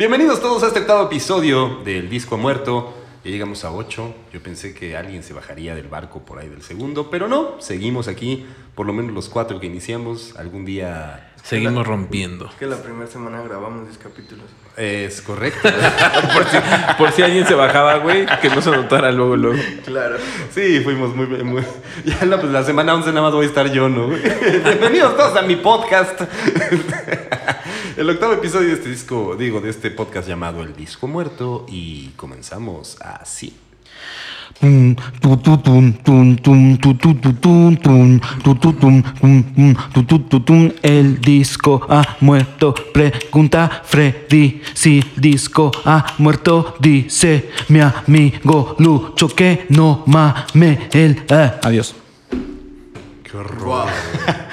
Bienvenidos todos a este octavo episodio del Disco Muerto. Ya llegamos a 8. Yo pensé que alguien se bajaría del barco por ahí del segundo, pero no. Seguimos aquí, por lo menos los cuatro que iniciamos. Algún día Seguimos rompiendo. Que la primera semana grabamos 10 capítulos. es correcto. por, si, por si alguien se bajaba, güey, que no se notara luego, luego. Claro. Sí, fuimos muy, muy- Ya la, pues, la semana 11 nada más voy a estar yo, ¿no? Bienvenidos todos a mi podcast. El octavo episodio de este disco, digo, de este podcast llamado El Disco Muerto. Y comenzamos así. El disco ha muerto. Pregunta Freddy si el disco ha muerto. Dice mi amigo Lucho que no mame el. eh. Adiós. Qué horror.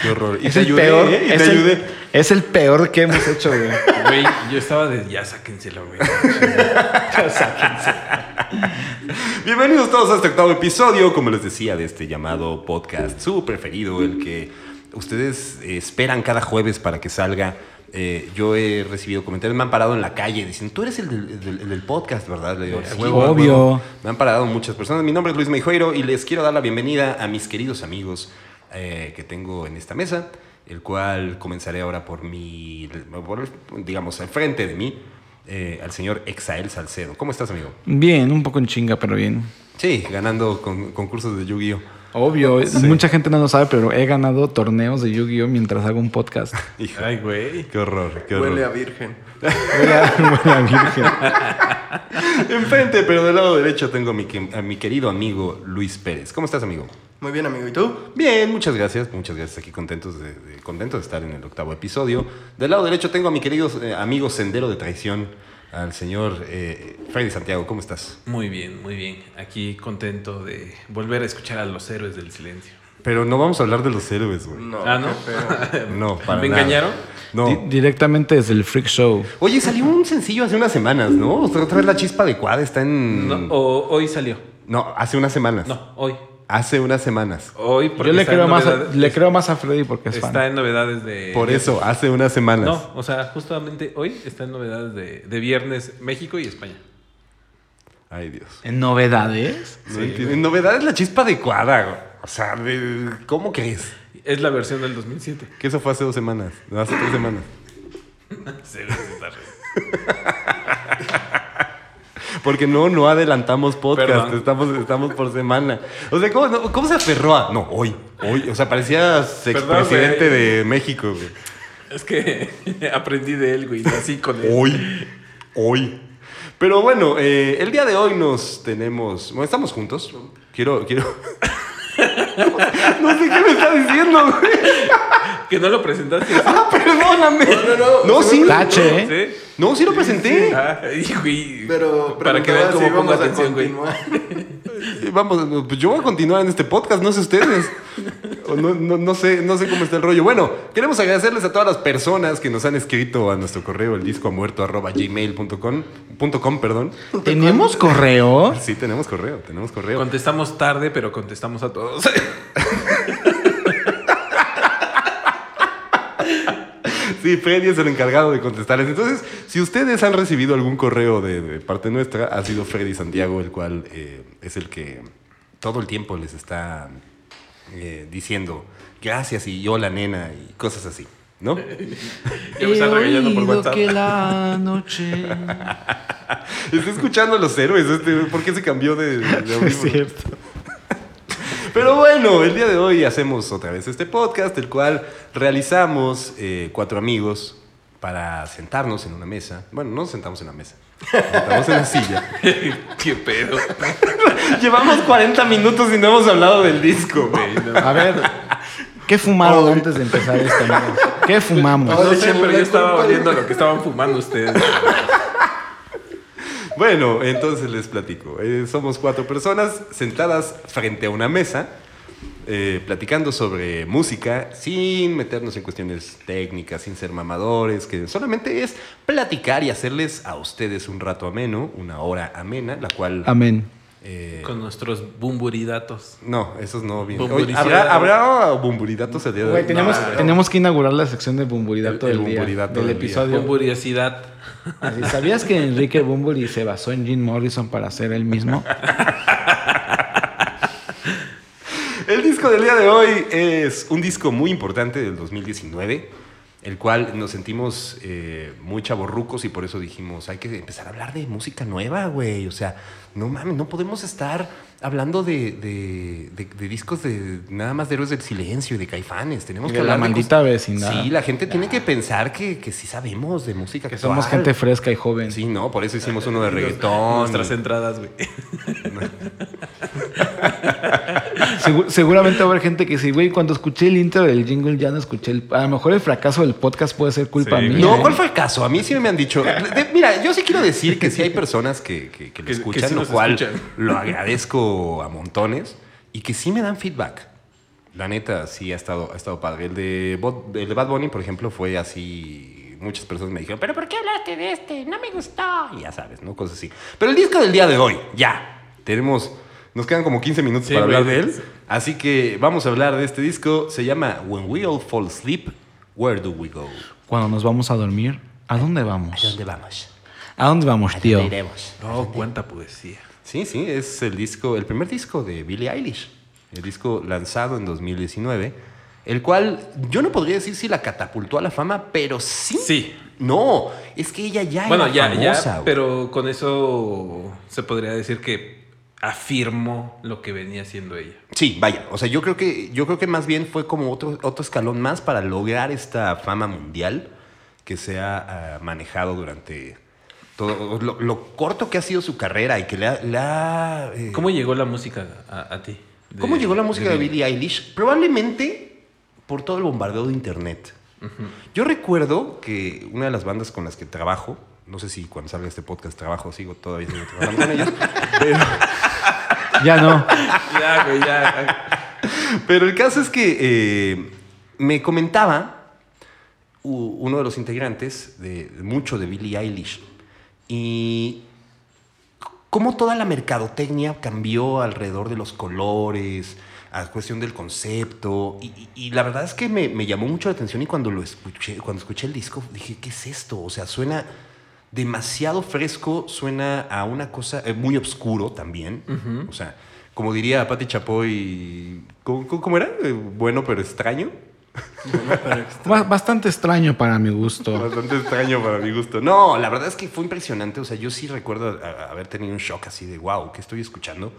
Qué horror. Y Es te el ayudé, peor. ¿eh? Y es, te el, ayudé. Es el peor que hemos hecho, güey. Güey, yo estaba de ya sáquenselo, güey. Bienvenidos todos a este octavo episodio, como les decía, de este llamado podcast, su preferido, el que ustedes esperan cada jueves para que salga. Eh, yo he recibido comentarios, me han parado en la calle diciendo, tú eres el del, el del- el del podcast, ¿verdad? Le digo, "Sí, obvio. huevo". Me han parado muchas personas. Mi nombre es Luis Meijoiro y les quiero dar la bienvenida a mis queridos amigos eh, que tengo en esta mesa, el cual comenzaré ahora por mi, por digamos, al frente de mí, eh, al señor Exael Salcedo. ¿Cómo estás, amigo? Bien, un poco en chinga, pero bien. Sí, ganando con, concursos de Yu-Gi-Oh! Obvio, mucha gente no lo sabe, pero he ganado torneos de Yu-Gi-Oh mientras hago un podcast. Hijo, Ay, güey. qué horror, qué horror. Huele a virgen. Huele a- huele a virgen. Enfrente, pero del lado derecho tengo a mi, que- a mi querido amigo Luis Pérez. ¿Cómo estás, amigo? Muy bien, amigo. ¿Y tú? Bien, muchas gracias, muchas gracias. Aquí contentos de, de- contentos de estar en el octavo episodio. Del lado derecho tengo a mi querido eh, amigo Sendero de Traición, al señor eh, Freddy Santiago. ¿Cómo estás? Muy bien, muy bien. Aquí contento de volver a escuchar a los héroes del silencio. Pero no vamos a hablar de los héroes, güey. No. ah, ¿no? No, para ¿Me nada. engañaron? No. Di- directamente desde el Freak Show. Oye, salió un sencillo hace unas semanas, ¿no? Otra otra vez la chispa adecuada está en... No, o- hoy salió. No, hace unas semanas. No, hoy. Hace unas semanas. Hoy porque Yo le creo, más a, novedades- le creo más a Freddy porque es Está fan. en novedades de. Por eso, hace unas semanas. No, o sea, justamente hoy está en novedades de, de viernes México y España. Ay, Dios. ¿En novedades? No entiendo. En novedad es la chispa adecuada. O sea, ¿cómo crees? Es la versión del 2007. Que eso fue hace dos semanas. No, hace tres semanas. Sí, está re- Porque no, no adelantamos podcast. Perdón. Estamos, estamos por semana. O sea, ¿cómo, no- cómo se aferró a.? No, hoy. Hoy. O sea, parecía expresidente de México, güey. Es que aprendí de él, güey. Así con él. Hoy. Hoy. Pero bueno, eh, el día de hoy nos tenemos. Bueno, estamos juntos. Quiero. quiero... no sé qué me está diciendo, güey. Que no lo presentaste. ¿sí? Ah, perdóname. No, no, no. No, sí. Tache, ¿eh? ¿Sí? No, sí lo presenté. Ah, y, güey, Pero para que vean cómo si pongo vamos a atención, güey. Vamos, pues yo voy a continuar en este podcast, no sé ustedes. O No, no- no sé, no sé cómo está el rollo. Bueno, queremos agradecerles a todas las personas que nos han escrito a nuestro correo, el disco muerto arroba gmail.com, punto com, perdón. ¿Tenemos correo? Sí, tenemos correo, tenemos correo. Contestamos tarde, pero contestamos a todos. Sí, Freddy es el encargado de contestarles. Entonces, si ustedes han recibido algún correo de, de parte nuestra, ha sido Freddy Santiago, el cual eh, es el que todo el tiempo les está eh, diciendo gracias y yo la nena y cosas así, ¿no? Ya me regañando por WhatsApp. que la noche... Está escuchando a los héroes. Este, ¿Por qué se cambió de, de es audífono? cierto. Pero bueno, el día de hoy hacemos otra vez este podcast, el cual realizamos eh, cuatro amigos para sentarnos en una mesa. Bueno, no nos sentamos en la mesa, nos sentamos en la silla. Qué pedo. Llevamos 40 minutos y no hemos hablado del disco. Güey, no. A ver, ¿qué fumaron antes de empezar esto? ¿Qué fumamos? No sé, echenle pero yo estaba güey. lo que estaban fumando ustedes. Bueno, entonces les platico. Eh, somos cuatro personas sentadas frente a una mesa, eh, platicando sobre música, sin meternos en cuestiones técnicas, sin ser mamadores, que solamente es platicar y hacerles a ustedes un rato ameno, una hora amena, la cual... Amén. Eh, Con nuestros bumburidatos. No, esos no vienen. Oye, ¿Habrá, ¿Habrá bumburidatos el día de hoy? Güey, tenemos, No, tenemos que inaugurar la sección de Bumburidato El- el del día, Bumburidato del del día. episodio. Bumburiosidad. Así, ¿Sabías que Enrique Bumburi se basó en Jim Morrison para ser él mismo? El disco del día de hoy es un disco muy importante del 2019, el cual nos sentimos eh, muy chavorrucos y por eso dijimos, hay que empezar a hablar de música nueva, güey. O sea, no mames, no podemos estar hablando de, de- de- de discos de nada más de Héroes del Silencio y de Caifanes. Tenemos Y que de la hablar maldita cosas- vecindad. Sí, la gente tiene que pensar que, que sí sabemos de música Que somos gente fresca y joven. Sí, no, por eso hicimos uno de reggaetón. Nuestras entradas, güey. Segu- seguramente va a haber gente que sí, güey, cuando escuché el intro del jingle ya no escuché el... A lo mejor el fracaso del podcast puede ser culpa Sí, mía. No, ¿eh? ¿cuál fue el caso? A mí sí me han dicho. de- mira, yo sí quiero decir que sí hay personas que, que, que lo Que- que escuchan, sí lo cual escuchan. lo agradezco a montones y que sí me dan feedback. La neta, sí ha estado, ha estado padre. El de, Bot- el de Bad Bunny, por ejemplo, fue así. Muchas personas me dijeron, ¿pero por qué hablaste de este? No me gustó. Y ya sabes, ¿no? Cosas así. Pero el disco del día de hoy, ya. Tenemos. Nos quedan como 15 minutos Sí, para hablar de él. Así que vamos a hablar de este disco. Se llama When We All Fall Asleep, Where Do We Go? Cuando nos vamos a dormir, ¿a dónde ¿A vamos? dónde vamos? ¿A dónde vamos, ¿A tío? dónde iremos? No, cuánta poesía. Sí, sí, es el disco, el primer disco de Billie Eilish. El disco lanzado en 2019, el cual yo no podría decir si la catapultó a la fama, pero sí. Sí. No, es que ella ya Bueno, era ya, famosa. ya, pero con eso se podría decir que afirmó lo que venía haciendo ella. Sí, vaya. O sea, yo creo que, yo creo que más bien fue como otro, otro escalón más para lograr esta fama mundial que se ha ah, manejado durante todo lo, lo corto que ha sido su carrera y que le ha, eh, ¿Cómo llegó la música a, a ti? De- ¿Cómo llegó la música de, Billie? Billie Eilish? Probablemente por todo el bombardeo de internet. Yo recuerdo que una de las bandas con las que trabajo, no sé si cuando salga este podcast trabajo, sigo todavía sigo trabajando con ellos, pero, Ya no. Ya, güey, ya. pero el caso es que eh, me comentaba uno de los integrantes de, de mucho de Billie Eilish y cómo toda la mercadotecnia cambió alrededor de los colores, a cuestión del concepto. Y, y- y la verdad es que me, me llamó mucho la atención y cuando lo escuché, cuando escuché el disco, dije, ¿qué es esto? O sea, suena demasiado fresco, suena a una cosa eh, muy oscuro también. O sea, como diría Patti Chapoy, ¿cómo, era? Eh, Bueno, pero extraño. Ba- Bastante extraño para mi gusto. Bastante extraño para mi gusto. No, la verdad es que fue impresionante. O sea, yo sí recuerdo haber tenido un shock así de, wow, ¿qué estoy escuchando?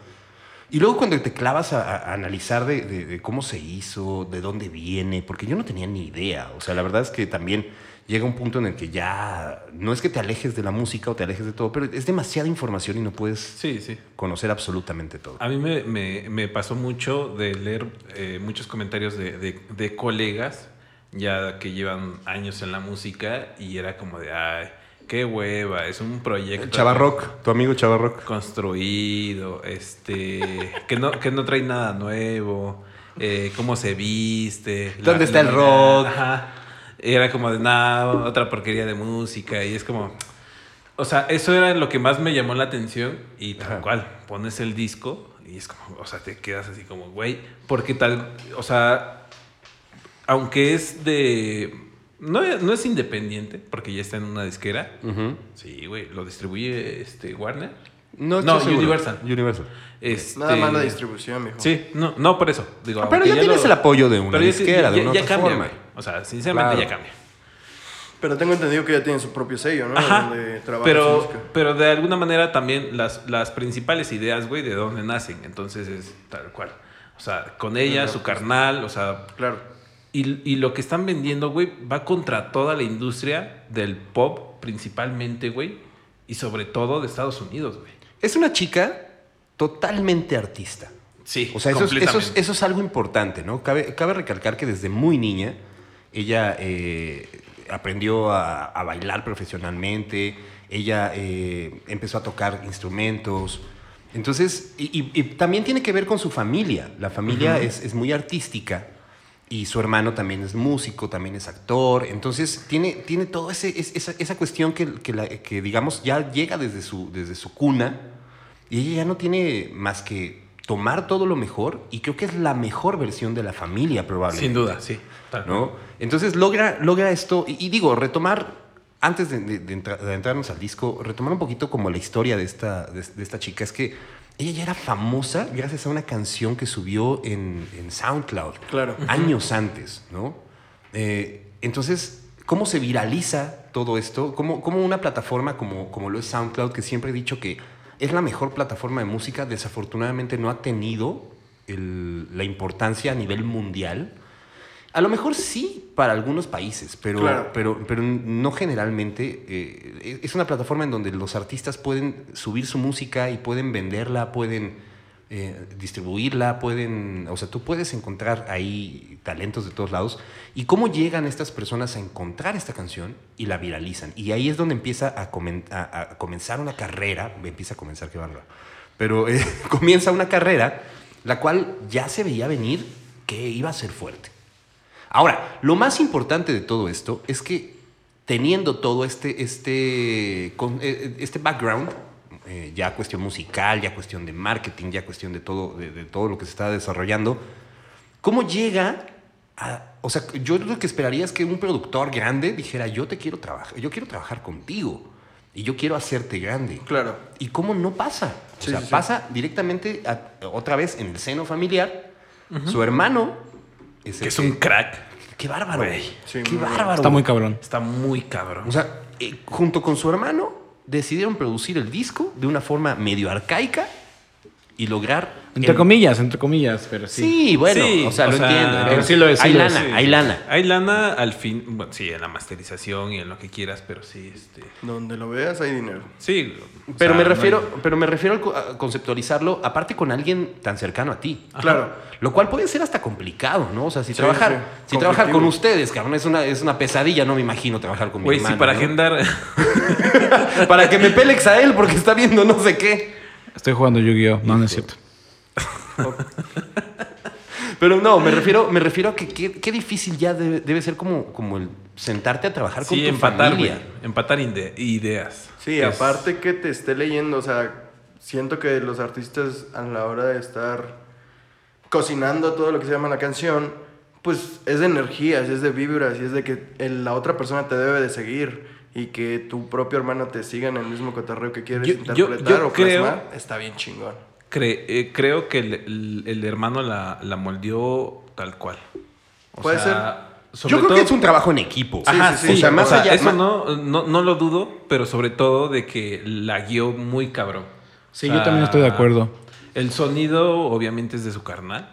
Y luego cuando te clavas a, a- a analizar de, de- de cómo se hizo, de dónde viene, porque yo no tenía ni idea. O sea, la verdad es que también llega un punto en el que ya no es que te alejes de la música o te alejes de todo, pero es demasiada información y no puedes Sí, sí. conocer absolutamente todo. A mí me, me- me pasó mucho de leer eh, muchos comentarios de, de- de colegas ya que llevan años en la música y era como de, ay, qué hueva, es un proyecto Chavarrock, tu amigo Chavarrock. construido, este, que no, que no trae nada nuevo, eh, cómo se viste. ¿Dónde está el rock? Ajá. Era como de, nada, otra porquería de música y es como... O sea, eso era lo que más me llamó la atención y tal Ajá. cual, pones el disco y es como, o sea, te quedas así como, güey, porque tal, o sea, aunque es de, no, es- no es independiente, porque ya está en una disquera, sí, güey, lo distribuye este Warner. No, No. Universal. Universal. Este, Nada más la distribución, mijo. Sí, no, no por eso. Digo, Ah, pero ya tienes lo- el apoyo de una pero disquera, ya, de una ya otra cambia, forma. O sea, sinceramente Claro. ya cambia. Pero tengo entendido que ya tienen su propio sello, ¿no? Ajá. Donde Pero, pero de alguna manera también las, las principales ideas, güey, de dónde nacen. Entonces es tal cual. O sea, con ella, Ajá, su carnal, o sea. Claro. Y, y lo que están vendiendo, güey, va contra toda la industria del pop, principalmente, güey. Y sobre todo de Estados Unidos, güey. Es una chica totalmente artista. Sí, O sea, eso es, eso, eso es algo importante, ¿no? Cabe, cabe recalcar que desde muy niña ella eh, aprendió a, a bailar profesionalmente, ella eh, empezó a tocar instrumentos. Entonces, y, y- y también tiene que ver con su familia. La familia es, es muy artística y su hermano también es músico, también es actor. Entonces, tiene, tiene toda esa, esa, esa cuestión que, que la- que, digamos, ya llega desde su, desde su cuna Y ella ya no tiene más que tomar todo lo mejor y creo que es la mejor versión de la familia probablemente. Sin duda, sí. Tal. ¿no? Entonces logra, logra esto, y, y digo, retomar, antes de, de- de entra- de entrarnos al disco, retomar un poquito como la historia de esta, de, esta chica, es que ella ya era famosa gracias a una canción que subió en, en SoundCloud, Claro. años antes, ¿no? Eh, entonces, ¿cómo se viraliza todo esto? ¿Cómo, cómo una plataforma como, como lo es SoundCloud, que siempre he dicho que es la mejor plataforma de música, desafortunadamente no ha tenido el- la importancia a nivel mundial? A lo mejor sí para algunos países, pero, Claro. pero, pero no generalmente. eh, es una plataforma en donde los artistas pueden subir su música y pueden venderla, pueden eh, distribuirla, pueden. O sea, tú puedes encontrar ahí talentos de todos lados. ¿Y cómo llegan estas personas a encontrar esta canción y la viralizan? Y ahí es donde empieza a, comen- a- a comenzar una carrera. Empieza a comenzar, qué bárbaro. Pero eh, comienza una carrera la cual ya se veía venir que iba a ser fuerte. Ahora, lo más importante de todo esto es que teniendo todo este, este, con- eh, este background, eh, ya cuestión musical, ya cuestión de marketing, ya cuestión de todo, de, de todo lo que se está desarrollando, ¿cómo llega a... O sea, yo lo que esperaría es que un productor grande dijera, yo te quiero trabajar, yo quiero trabajar contigo y yo quiero hacerte grande. Claro. ¿Y cómo no pasa? O sea, sí, sí. pasa directamente a- otra vez en el seno familiar. Su hermano es Que es un crack. Qué bárbaro. Güey. Sí, Qué bárbaro. Está muy cabrón. Está muy cabrón. O sea, eh, junto con su hermano decidieron producir el disco de una forma medio arcaica y lograr. Entre comillas, entre comillas, pero sí. Sí, bueno, Sí, o sea, o lo sea, entiendo. pero sí lo es, sí hay lana, Sí. hay lana. Hay lana al fin, bueno, sí, en la masterización y en lo que quieras, pero sí, este, Donde lo veas hay dinero. sí. Pero sea, me no refiero, hay- pero me refiero a conceptualizarlo aparte con alguien tan cercano a ti. Claro. Lo cual puede ser hasta complicado, ¿no? O sea, si Sí, trabajar, sí. si trabajar con ustedes, cabrón, es una, es una pesadilla, no me imagino trabajar con mi Güey, sí, hermano, para ¿no? agendar. para que me pelex a él porque está viendo no sé qué. Estoy jugando Yu-Gi-Oh! No, no es cierto. Pero no, me refiero, me refiero a que qué, difícil ya debe, debe ser como, como el sentarte a trabajar con tu empatar, familia. Empatar ide- ideas. Sí, Es- aparte que te esté leyendo, o sea, siento que los artistas a la hora de estar cocinando todo lo que se llama la canción, pues es de energías, es de vibras y es de que el- la otra persona te debe de seguir y que tu propio hermano te siga en el mismo cotorreo que quieres Yo- yo- interpretar yo o creo- plasmar, está bien chingón. Cre- eh, creo que el, el- el hermano la, la moldeó tal cual. O Puede sobre Yo creo todo- que es un trabajo en equipo. Ajá, sí, sí, sí. O sea, más allá. eso ma- no, no, no lo dudo, pero sobre todo de que la guió muy cabrón. Sí, O yo sea, también estoy de acuerdo. El sonido obviamente es de su carnal,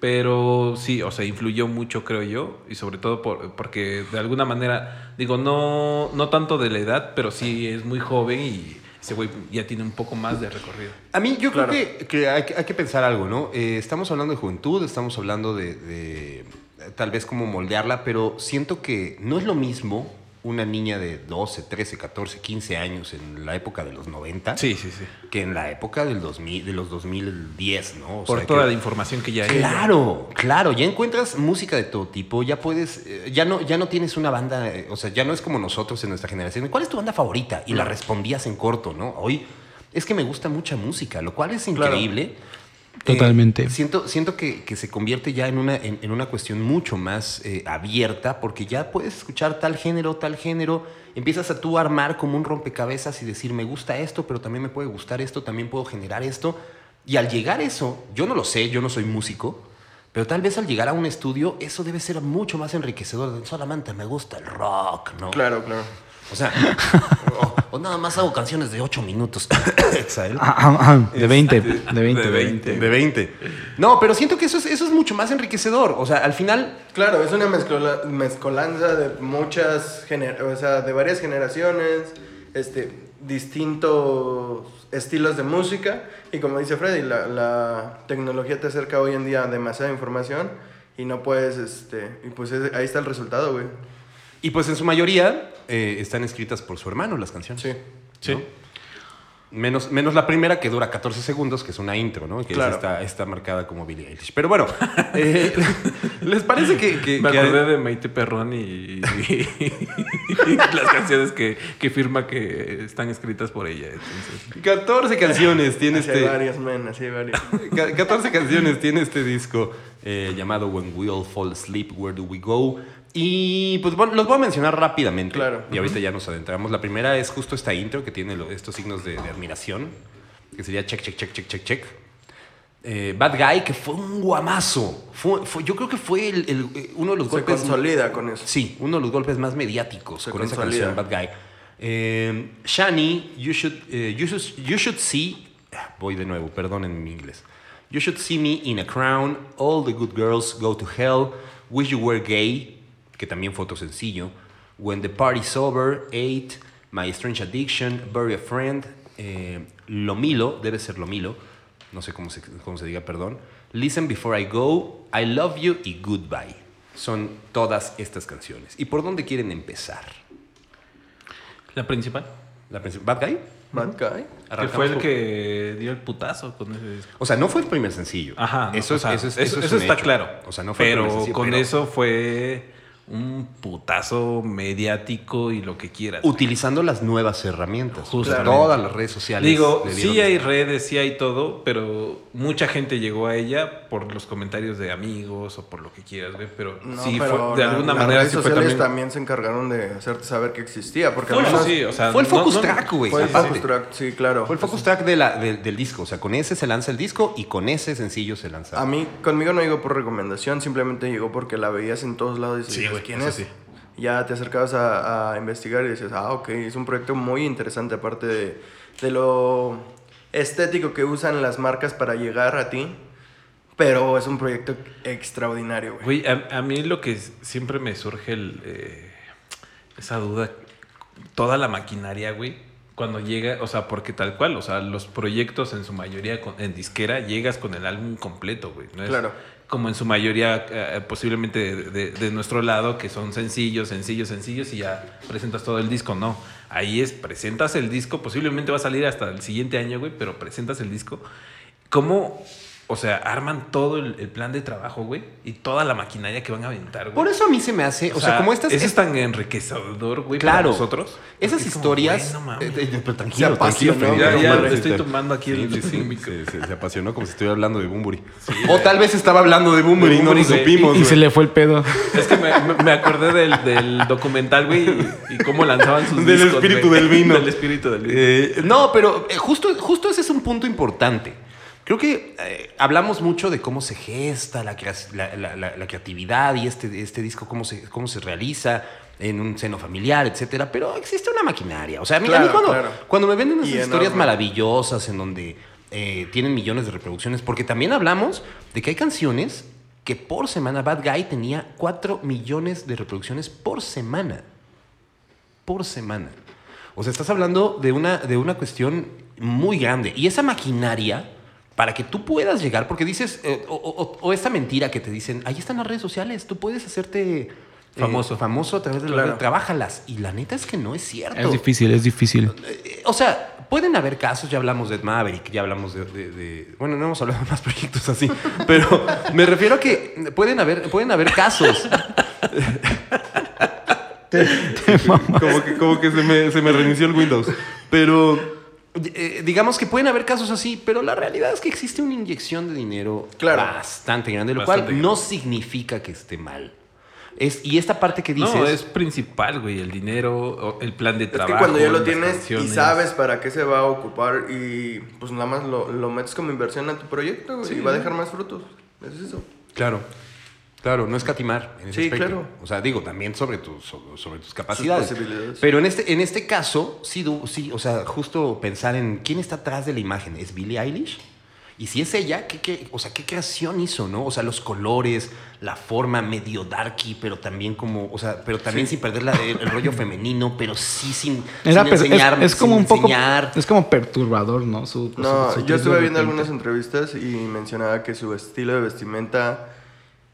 pero sí, o sea, influyó mucho, creo yo, y sobre todo por- porque de alguna manera, digo, no, no tanto de la edad, pero sí es muy joven y ese güey ya tiene un poco más de recorrido. A mí yo Claro. creo que, que hay, que hay que pensar algo, ¿no? Eh, estamos hablando de juventud, estamos hablando de, de, tal vez cómo moldearla, pero siento que no es lo mismo una niña de 12, 13, 14, 15 años en la época de los 90 Sí, sí, sí. que en la época del 2000, de los 2010, ¿no? O Por sea, toda que- la información que ya hay. Claro, claro, ya encuentras música de todo tipo, ya puedes, eh, ya no, ya no tienes una banda, eh, o sea, ya no es como nosotros en nuestra generación. ¿Cuál es tu banda favorita? Y la respondías en corto, ¿no? Hoy es que me gusta mucha música, lo cual es Claro. Increíble. Totalmente. Eh, siento siento que, que se convierte ya en una, en, en una cuestión mucho más eh, abierta, porque ya puedes escuchar tal género, tal género, empiezas a tú armar como un rompecabezas y decir, me gusta esto, pero también me puede gustar esto, también puedo generar esto. Y al llegar a eso, yo no lo sé, yo no soy músico, pero tal vez al llegar a un estudio, eso debe ser mucho más enriquecedor. Solamente me gusta el rock, ¿no? Claro, claro. O sea, o, o nada más hago canciones de 8 minutos. Exael. Ah, ah, ah, De 20, de 20, De de 20. 20. De 20. No, pero siento que eso es, eso es mucho más enriquecedor. O sea, al final, Claro, es una mezcola- mezcolanza de muchas, gener- o sea, de varias generaciones, este, distintos estilos de música y como dice Freddy, la, la tecnología te acerca hoy en día a demasiada información y no puedes, este, y pues es- ahí está el resultado, güey. y pues en su mayoría eh, están escritas por su hermano las canciones. Sí. Sí. Menos, menos la primera que dura 14 segundos, que es una intro, ¿no? Que es Claro. esta, esta marcada como Billie Eilish. Pero bueno, eh, ¿les parece que... que- Me que- acordé de Maite Perrón y, y- y las canciones que, que firma que están escritas por ella. Entonces, 14 canciones tiene Así hay este... varias, men, así hay varias. Ca- 14 canciones tiene este disco eh, llamado When We All Fall Asleep, Where Do We Go? Y pues bueno, los voy a mencionar rápidamente. Claro. Y ahorita ya nos adentramos. La primera es justo esta intro que tiene estos signos de, de admiración, que sería check, check, check, check, check, check. Eh, Bad Guy, que fue un guamazo. Fue, fue- yo creo que fue el- el- eh, uno de los Se golpes. consolida con eso. Sí, uno de los golpes más mediáticos Se con esa canción, Bad Guy. Eh, Shani, you should, eh, you, should, you should see. Voy de nuevo, perdonen mi inglés. You should see me in a crown. All the good girls go to hell. Wish you were gay, que también fue otro sencillo. When the party's over. Eight. My strange addiction. Bury a friend. eh, Lo Milo, debe ser Lo Milo. No sé cómo se, cómo se diga, perdón. Listen before I go. I love you y goodbye. Son todas estas canciones. ¿Y por dónde quieren empezar? la principal, La princip- Bad Guy. Bad Guy. que fue el que dio el putazo con ese disco. O sea, no fue el primer sencillo. Ajá, no, eso, o es, sea, eso, es- eso- es está hecho. claro. O sea, no fue el pero primer sencillo, con pero eso fue un putazo mediático y lo que quieras. Utilizando las nuevas herramientas. Justamente. Todas las redes sociales. Digo, sí hay redes, sí hay todo, pero mucha gente llegó a ella por los comentarios de amigos o por lo que quieras, güey. Pero No, sí pero fue, de la- alguna las manera redes sí fue sociales también. también... se encargaron de hacerte saber que existía. Porque menos sí, o sea, Fue el no- focus no- track, güey. fue el aparte. focus track, sí, claro. Fue el focus track de la- de- del disco. O sea, con ese se lanza el disco y con ese sencillo se lanza. A mí, conmigo no llegó por recomendación, simplemente llegó porque la veías en todos lados y Sí, güey, ¿quién eso es? sí. Ya te acercabas a, a investigar y decías, ah, ok, es un proyecto muy interesante, aparte de, de lo estético que usan las marcas para llegar a ti, pero es un proyecto extraordinario, güey. Güey, a, a mí lo que siempre me surge el, eh, esa duda, toda la maquinaria, güey, cuando llega, o sea, porque tal cual, o sea, los proyectos en su mayoría con- en disquera llegas con el álbum completo, güey. ¿no es Claro. Como en su mayoría, eh, posiblemente de, de- de nuestro lado, que son sencillos, sencillos, sencillos y ya presentas todo el disco. No, ahí es, presentas el disco, posiblemente va a salir hasta el siguiente año, güey, pero presentas el disco. ¿Cómo, o sea, arman todo el, el plan de trabajo, güey? Y toda la maquinaria que van a aventar, güey. Por eso a mí se me hace. O, sea, como estas. Eso es tan enriquecedor, güey, Claro. para nosotros. Esas como, historias. güey, no mames. eh, eh, pero tranquilo, Se apasionó, tranquilo, Ya, no ya estoy este- tomando aquí el- Sí, se, se- se apasionó como si estuviera hablando de Bumburi. o tal vez estaba hablando de Bumburi y no lo supimos. Y se le fue el pedo. Es que me, acordé del, del documental, güey, y, y cómo lanzaban sus Del discos, espíritu güey. del vino. Del espíritu del vino. Eh, no, pero eh, justo, justo ese es un punto importante. Creo que eh, hablamos mucho de cómo se gesta la, la- la- creatividad y este, este disco, cómo se, cómo se realiza en un seno familiar, etcétera. Pero existe una maquinaria. O sea, a mí, a mí Claro, cuando, claro. cuando me venden esas Y historias enorme. maravillosas en donde eh, tienen millones de reproducciones, porque también hablamos de que hay canciones que por semana Bad Guy tenía 4 millones de reproducciones por semana por semana. O sea, estás hablando de una, de una cuestión muy grande. Y esa maquinaria, para que tú puedas llegar, porque dices, eh, o, o- o esta mentira que te dicen, ahí están las redes sociales, tú puedes hacerte eh, Famoso. famoso a través de la Claro. red, trabájalas. Y la neta es que no es cierto. Es difícil, es difícil. Eh, O sea, pueden haber casos, ya hablamos de Maverick, ya hablamos de, de- de- Bueno, no hemos hablado de más proyectos así, pero me refiero a que pueden haber, pueden haber casos. como que, como que se, me, se me reinició el Windows. Pero eh, digamos que pueden haber casos así, pero la realidad es que existe una inyección de dinero Claro. bastante grande, lo Bastante cual no significa que esté mal. Es, y esta parte que dices... No, es principal, güey, el dinero, el plan de Es trabajo. que cuando ya lo tienes y sabes para qué se va a ocupar y pues nada más lo, lo metes como inversión a tu proyecto güey, Sí, y va a dejar más frutos. Es eso. Claro, claro, no escatimar en ese Sí, aspecto. claro. O sea, digo, también sobre tus, sobre, sobre tus capacidades. posibilidades. Pero en este, en este caso, sí, du- sí, o sea, justo pensar en quién está atrás de la imagen. ¿Es Billie Eilish? Y si es ella, ¿qué, qué, o sea, ¿qué creación hizo, no? O sea, los colores, la forma medio darky, pero también como, o sea, pero también sin perder la- el, el rollo femenino, pero sí sin, Era sin per- es- enseñar, es, como sin un poco. enseñar. Es como perturbador, ¿no? Su, No, su- su yo estuve viendo repente. algunas entrevistas y mencionaba que su estilo de vestimenta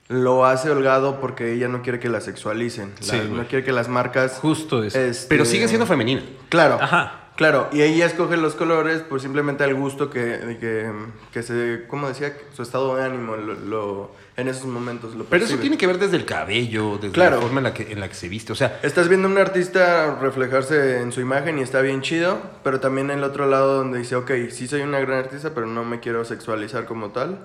lo hace holgado porque ella no quiere que la sexualicen. La- Sí, güey. no quiere que las marcas... Justo eso. este, Pero sigue siendo femenina. Claro. Ajá. Claro, y ella escoge los colores pues simplemente al gusto que, que, que se, ¿cómo decía? Su estado de ánimo lo, lo- en esos momentos lo Pero eso tiene que ver desde el cabello, desde Claro. la forma en la, que, en la que se viste. O sea, Estás viendo a un artista reflejarse en su imagen y está bien chido, pero también el otro lado donde dice, ok, sí soy una gran artista, pero no me quiero sexualizar como tal.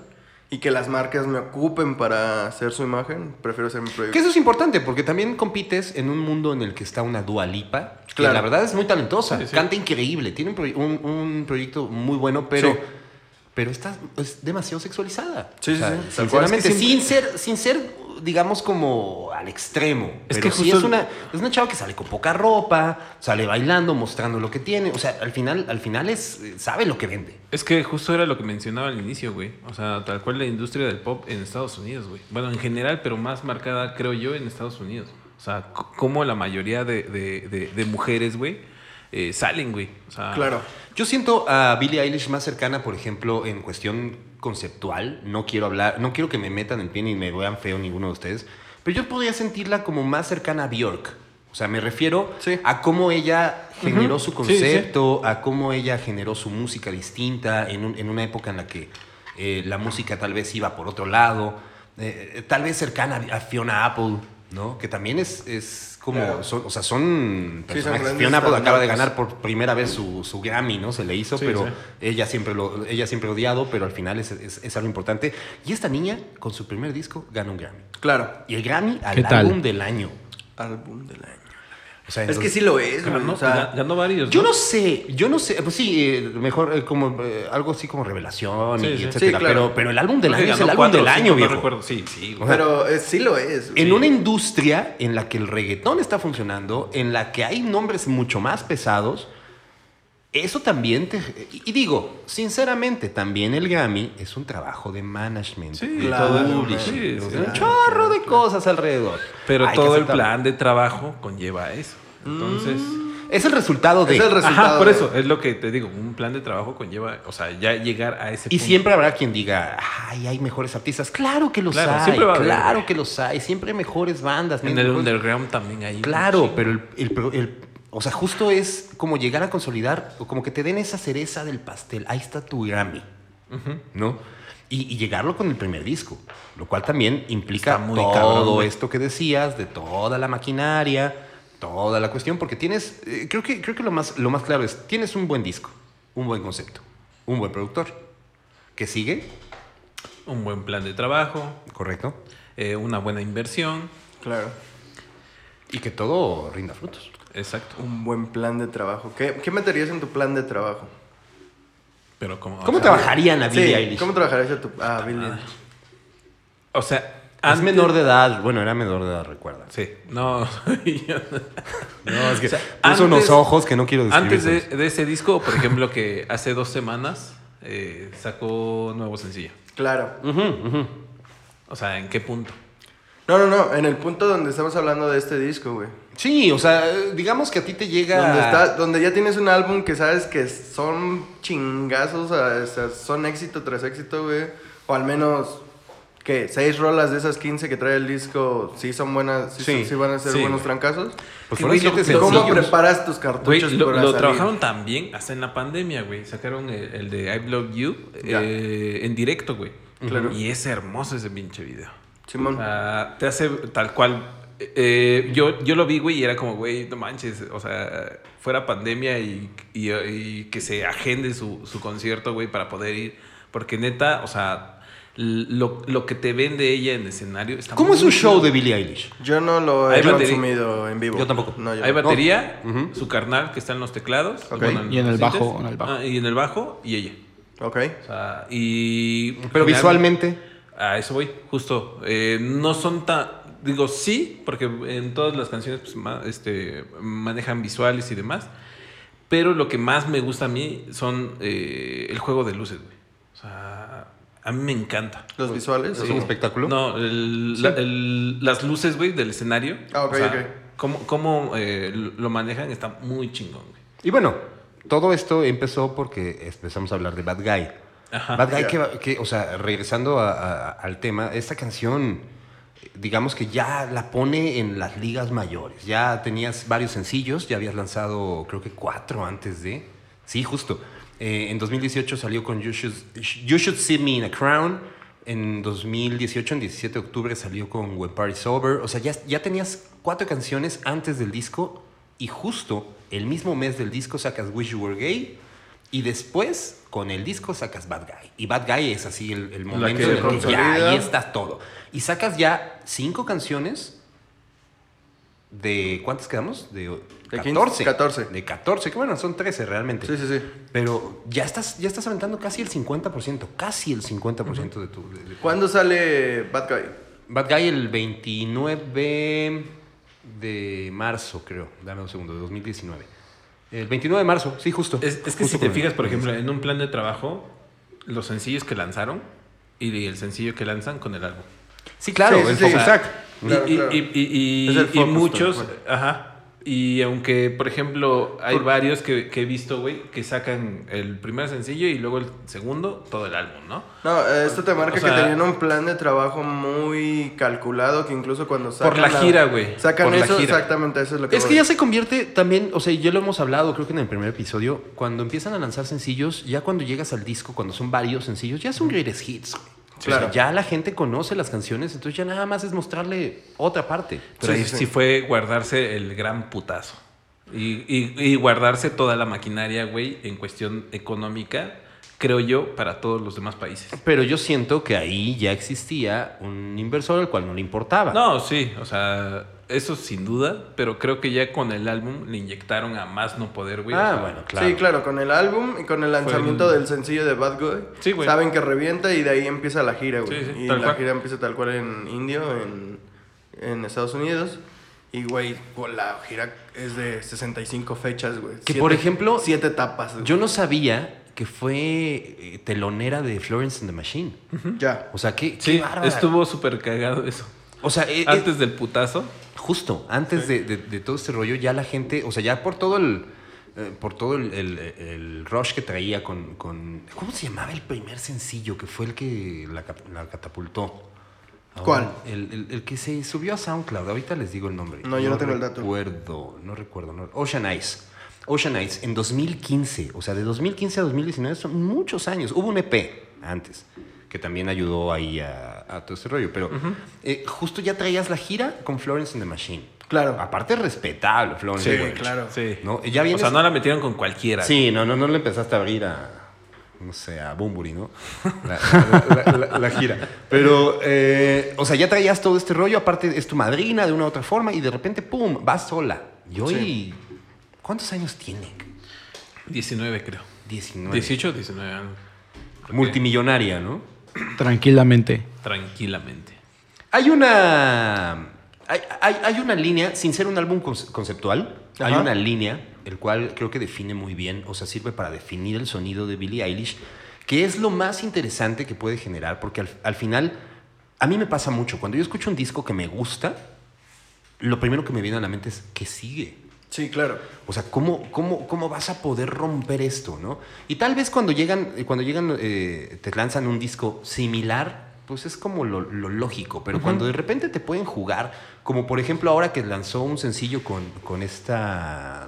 Y que las marcas me ocupen para hacer su imagen, prefiero ser mi que proyecto. eso es importante porque también compites en un mundo en el que está una Dua Lipa, que la verdad es muy talentosa, Sí, sí. canta increíble, tiene un, un- un proyecto muy bueno, pero, Sí. pero está es demasiado sexualizada. Sí, sí, sí. Sinceramente, Es que sin, ser, sin ser, digamos, como al extremo. Es pero que sí justo- es una, es una chava que sale con poca ropa, sale bailando, mostrando lo que tiene. O sea, al final, al final es, eh, sabe lo que vende. Es que justo era lo que mencionaba al inicio, güey. O sea, tal cual la industria del pop en Estados Unidos, güey. Bueno, en general, pero más marcada, creo yo, en Estados Unidos. O sea, como la mayoría de, de- de- de mujeres, güey, eh, salen, güey. O sea, Claro. Yo siento a Billie Eilish más cercana, por ejemplo, en cuestión conceptual. No quiero hablar, no quiero que me metan el pie ni me vean feo ninguno de ustedes. Pero yo podría sentirla como más cercana a Bjork. O sea, me refiero Sí. a cómo ella generó su Sí, sí. concepto, a cómo ella generó su música distinta en, un- en una época en la que eh, la música tal vez iba por otro lado. Eh, tal vez cercana a Fiona Apple, ¿no? Que también es, es como, Claro. son- o sea, son Sí, son personajes. grandes Fiona Apple acaba de ganar por primera vez su, su Grammy, ¿no? Se le hizo, Sí, pero sí. ella siempre lo, ella siempre odiado, pero al final es, es- es algo importante. Y esta niña, con su primer disco, gana un Grammy. Claro. Y el Grammy al álbum del año. Álbum del año. Sea, Es que sí lo es, güey. Ganó, O sea, ga- ganó varios. Yo no sé, yo no sé, pues sí, eh, mejor eh, como eh, algo así como revelación Sí, y sí. etcétera, Sí, claro. pero, pero el álbum del año es el álbum cuatro del año, viejo. No recuerdo. Sí, sí. güey. pero sí lo es. En una industria en la que el reggaetón está funcionando, en la que hay nombres mucho más pesados, eso también te... Y digo, sinceramente, también el Grammy es un trabajo de management, Sí, de claro, publishing, sí, un claro, chorro de cosas alrededor. Pero Hay todo el plan de trabajo conlleva eso. Entonces. Es el resultado de... Es el resultado. Ajá, por eso, es lo que te digo, un plan de trabajo conlleva, o sea, ya llegar a ese Y punto. siempre habrá quien diga, ay, hay mejores artistas. Claro que los Claro, hay, siempre va a haber, claro güey. que los hay. Siempre hay mejores bandas. En el mejores- underground también hay. Claro, pero el, el el- o sea, justo es como llegar a consolidar, o como que te den esa cereza del pastel. Ahí está tu Grammy, ¿no? Y, y llegarlo con el primer disco, lo cual también implica muy todo cabrón, esto que decías, de toda la maquinaria, toda la cuestión, porque tienes, eh, creo que, creo que lo, más, lo más claro es, tienes un buen disco, un buen concepto, un buen productor. ¿Qué sigue? Un buen plan de trabajo, ¿Correcto? eh, una buena inversión. Claro. Y que todo rinda frutos. Exacto. Un buen plan de trabajo. ¿Qué, qué meterías en tu plan de trabajo? Pero como. ¿Cómo o sea, trabajarían a Billie Sí, Eilish? ¿Cómo trabajarías a tu... Ah, Billie. O sea, Es antes- menor de edad. Bueno, era menor de edad, recuerda. Sí, no. yo- No, es que O sea, puso unos ojos que no quiero describir. Antes de, de ese disco, por ejemplo, que hace dos semanas eh, sacó nuevo sencillo. Claro. O sea, ¿en qué punto? No, no, no. En el punto donde estamos hablando de este disco, güey. Sí, o sea, digamos que a ti te llega... Donde, está, donde ya tienes un álbum que sabes que son chingazos, o sea, son éxito tras éxito, güey. O al menos, ¿qué? Seis rolas de esas 15 que trae el disco, sí son buenas, sí, Sí, sí van a ser sí, buenos trancazos. Pues Que, fueron siete lo- ¿Cómo preparas tus cartuchos lo, para lo salir? trabajaron también hasta en la pandemia, güey. Sacaron el, el de I Love You eh, en directo, güey. Claro. Y es hermoso ese pinche video. Simón. Te hace tal cual. eh, yo, yo lo vi, güey, y era como, güey, no manches. O sea, fuera pandemia y, y- y que se agende su, su concierto, güey, para poder ir. Porque neta, o sea, lo, lo que te vende ella en escenario está ¿Cómo es un show de Billie Eilish? Yo no lo he consumido en vivo. Yo tampoco. No, yo Hay no. batería, su carnal que está en los teclados. Y en el bajo, sintes. en el bajo. Ah, y en el bajo, y ella. Ok. O sea, y... Pero visualmente... A eso voy, justo. Eh, no son tan. Digo, sí, porque en todas las canciones pues, ma- este, manejan visuales y demás. Pero lo que más me gusta a mí son eh, el juego de luces, güey. O sea, a mí me encanta. ¿Los visuales? ¿Es un espectáculo? No, el- la- el- las luces, güey, del escenario. Ah, ok, o sea, ok. Cómo, cómo, eh, lo manejan está muy chingón, güey. Y bueno, todo esto empezó porque empezamos a hablar de Bad Guy. Ajá. Bad Guy, Ya. que, que, o sea, regresando a- a- al tema, esta canción digamos que ya la pone en las ligas mayores. Ya tenías varios sencillos, ya habías lanzado creo que cuatro antes de... Sí, justo. Eh, en 2018 salió con you Should, You Should See Me in a Crown. En 2018, en 17 de octubre, salió con When Party's Over. O sea, ya, ya tenías cuatro canciones antes del disco y justo el mismo mes del disco sacas Wish You Were Gay y después con el disco sacas Bad Guy. Y Bad Guy es así el, el momento que en el que ya ahí está todo. Y sacas ya cinco canciones de... ¿Cuántas quedamos? De, De 14. 14. De 14, que bueno, son 13 realmente. Sí, sí, sí. Pero ya estás, ya estás aventando casi el 50%, casi el 50% de tu... de- de- ¿Cuándo sale Bad Guy? Bad Guy el 29 de marzo, creo. Dame un segundo, de 2019. El 29 de marzo, sí, justo. Es, es que Justo si te fijas, por ejemplo, en un plan de trabajo, los sencillos que lanzaron y el sencillo que lanzan con el álbum. Sí, claro, Sí, sí, el sí. focus O sea, track. Y- Claro, y, claro. y- y- y- Es el y muchos, ajá. Y aunque, por ejemplo, hay varios que, que he visto, güey, que sacan el primer sencillo y luego el segundo, todo el álbum, ¿no? No, eh, esto te marca O sea- que tenían un plan de trabajo muy calculado que incluso cuando sacan Por la gira, güey. Sacan Por la eso, gira. exactamente, eso es lo que Es que voy. ya se convierte también, o sea, ya lo hemos hablado, creo que en el primer episodio, cuando empiezan a lanzar sencillos, ya cuando llegas al disco, cuando son varios sencillos, ya son greatest hits. güey. O sea, Claro. ya la gente conoce las canciones, entonces ya nada más es mostrarle otra parte. Pero Sí, ahí sí, sí, sí. fue guardarse el gran putazo. Y, y- y guardarse toda la maquinaria, güey, en cuestión económica, creo yo, para todos los demás países. Pero yo siento que ahí ya existía un inversor al cual no le importaba. No, sí, o sea, eso sin duda, pero creo que ya con el álbum le inyectaron a más no poder, güey. o ah, sea, bueno, claro. Sí, claro, con el álbum y con el lanzamiento el- del sencillo de Bad Guy, Sí, güey. saben que revienta y de ahí empieza la gira, güey. Sí, sí, y tal la cual. gira empieza tal cual en Indio, en, en Estados Unidos. Y, güey, la gira es de 65 fechas, güey. Que, por ejemplo, Siete etapas. güey. Yo no sabía que fue eh, telonera de Florence and the Machine. Ya. O sea, qué, qué Sí, estuvo súper cagado eso. O sea, eh, eh, Antes del putazo. Justo, antes de, de- de todo este rollo, ya la gente, o sea, ya por todo el, eh, por todo el, el- el rush que traía con, con- ¿Cómo se llamaba el primer sencillo que fue el que la, la catapultó? ¿Cuál? El, el- el que se subió a SoundCloud. Ahorita les digo el nombre. No, yo no tengo el dato. recuerdo, no recuerdo. no- Ocean Eyes. Ocean Eyes en 2015. O sea, de 2015 a 2019 son muchos años. Hubo un EP antes que también ayudó ahí a, a todo este rollo. Pero eh, justo ya traías la gira con Florence and the Machine. Claro. Aparte respetable, Florence. Sí, güey. claro. Sí. ¿No? Ya o sea, no la metieron con cualquiera. Sí, no, no, no le empezaste a abrir a, no sé, a Bumburi, ¿no? La, la- la- la- la gira. Pero, eh, o sea, ya traías todo este rollo, aparte es tu madrina de una u otra forma, y de repente, ¡pum!, vas sola. Y hoy, ¿cuántos años tiene? 19, creo. 19. 18 19 años. Multimillonaria, ¿no? Tranquilamente. Tranquilamente. Hay una. Hay, hay- hay una línea, sin ser un álbum conce- conceptual, hay una línea, el cual creo que define muy bien, o sea, sirve para definir el sonido de Billie Eilish, que es lo más interesante que puede generar, porque al, al final, a mí me pasa mucho, cuando yo escucho un disco que me gusta, lo primero que me viene a la mente es, ¿qué sigue? Sí, claro. O sea, ¿cómo, cómo, cómo vas a poder romper esto, no? Y tal vez cuando llegan, cuando llegan, eh, te lanzan un disco similar, pues es como lo, lo lógico. Pero cuando de repente te pueden jugar, como por ejemplo ahora que lanzó un sencillo con, con esta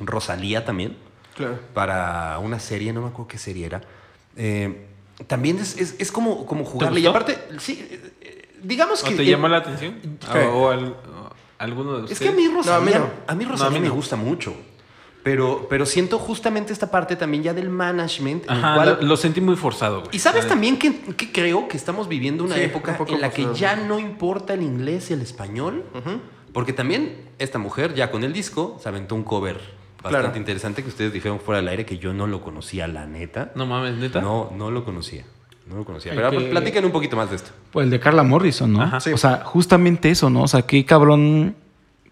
Rosalía también, Claro. para una serie, no me acuerdo qué serie era. eh, también es, es, es como, como jugarle. Y aparte, sí, eh, digamos ¿O que... te llamó la atención? ¿Qué? ¿O, o al- alguno de es que a mí Rosalía, No, a mí no. a mí No, a Rosalía mí me gusta mucho. Pero, pero siento justamente esta parte también ya del management. en el Ajá, cual- lo, lo sentí muy forzado, güey. y sabes también que, que creo que estamos viviendo una Sí, época un en la que forzado. ya no importa el inglés y el español. Porque también esta mujer ya con el disco se aventó un cover bastante Claro. interesante que ustedes dijeron fuera del aire que yo no lo conocía, la neta. No mames, neta. No, no lo conocía. No lo conocía. Pero que- platiquen un poquito más de esto. Pues el de Carla Morrison, ¿no? Ajá. Sí. O sea, justamente eso, ¿no? O sea, qué cabrón,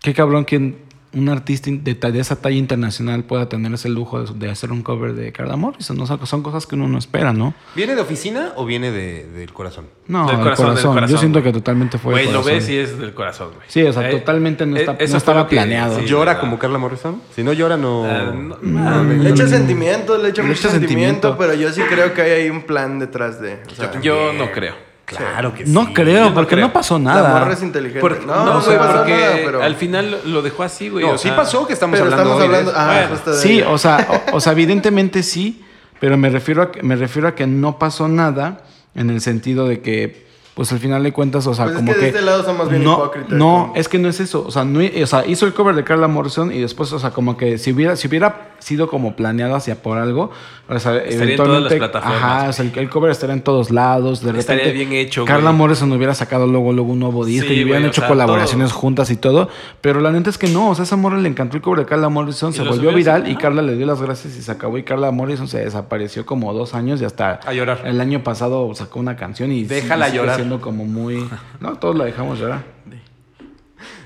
qué cabrón que un artista de, esa talla internacional pueda tener ese lujo de, de hacer un cover de Carla Morrison. ¿no? O sea, son cosas que uno no espera, ¿no? ¿Viene de oficina o viene de- del corazón? No, Del del corazón, corazón. del corazón, Yo siento que totalmente fue del Güey, lo ves y es del corazón, güey. Sí, o sea, Eh, totalmente no, eh, está- eso no estaba que- planeado. sí, ¿Llora como Carla Morrison? Si no llora, no. Ah, no, Le echa sentimiento, le echa mucho sentimiento, sentimiento. pero yo sí creo que hay ahí un plan detrás de. o sea, Yo no creo. Claro que sí. No creo, no porque creo. no pasó La morra nada. es inteligente. Por- no, no, no, güey, pasó porque nada, pero... al final lo- dejó así, güey. No, o sí sea, pasó que estamos pero hablando estamos hoy de hablando... eso. Ah, Bueno, Sí, o sea, o, o sea, evidentemente sí, pero me refiero a que, me refiero a que no pasó nada en el sentido de que pues al final de cuentas, o sea, Pues es como que de este lado somos bien no, hipócritas, No, como- es que no es eso, o sea, no, o sea, hizo el cover de Carla Morrison y después, o sea, como que si hubiera si hubiera sido como planeado hacia por algo, o sea, en todas las eventualmente plataformas, ajá, o sea, el, el cover estaría en todos lados, de Estaría repente bien hecho, Carla güey. Morrison hubiera sacado luego luego un nuevo disco Sí, y hubieran güey, o hecho sea, colaboraciones todo. juntas y todo, pero la neta es que no, o sea, a esa morra le encantó el cover de Carla Morrison, Y se volvió viral y. Carla le dio las gracias y se acabó y Carla Morrison se desapareció como dos años y hasta A llorar. el año pasado sacó una canción y Déjala llorar. Como muy no todos la dejamos llorar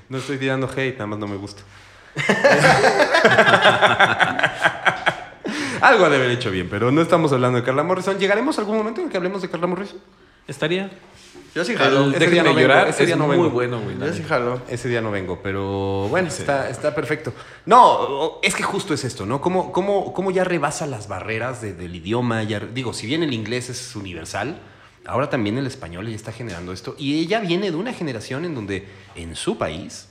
No estoy tirando hate, nada más no me gusta. Algo ha de haber hecho bien, pero no estamos hablando de Carla Morrison. ¿Llegaremos a algún momento en que hablemos de Carla Morrison? Estaría. Yo sí jalo. El ese día no vengo, llorar ese día no muy vengo. bueno, güey. Yo sí jalo. Ese día no vengo, pero bueno, está, está perfecto. No, es que justo es esto, ¿no? ¿Cómo, cómo, cómo ya rebasa las barreras de- del idioma? Ya, digo, si bien el inglés es universal, ahora también el español ya está generando esto. Y ella viene de una generación en donde en su país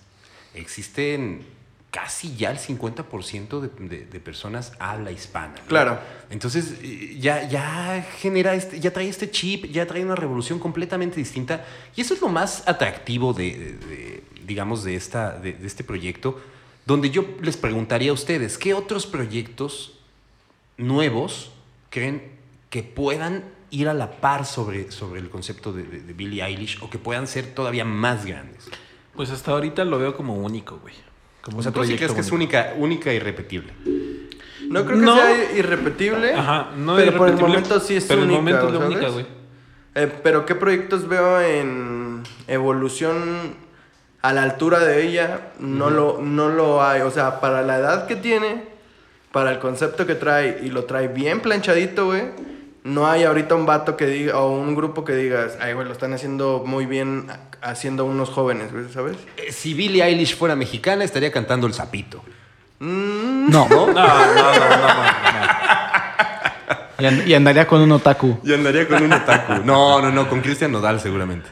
existen casi ya el 50% de, de- de personas habla hispana. ¿no? Claro. Entonces eh, ya, ya genera, este, ya trae este chip, ya trae una revolución completamente distinta. Y eso es lo más atractivo de, de- digamos, de, esta, de este proyecto, donde yo les preguntaría a ustedes, ¿qué otros proyectos nuevos creen que puedan ir a la par sobre, sobre el concepto de, de, de Billie Eilish o que puedan ser todavía más grandes? Pues hasta ahorita lo veo como único, güey. Como O sea, tú sí crees que es única, única e irrepetible. No creo que No. sea irrepetible. Ajá, no pero por el momento sí es pero única. el momento es la ¿sabes? única, güey. Eh, pero ¿qué proyectos veo en evolución a la altura de ella? No, lo, no lo hay. O sea, para la edad que tiene, para el concepto que trae y lo trae bien planchadito, güey. No hay ahorita un vato que diga, o un grupo que digas, ay, güey, lo están haciendo muy bien haciendo unos jóvenes, ¿sabes? Eh, Si Billie Eilish fuera mexicana, estaría cantando El Sapito. Mm, no, No, no, no, no, no, no. y, and- y andaría con un otaku Y andaría con un otaku. No, no, no, con Cristian Nodal seguramente.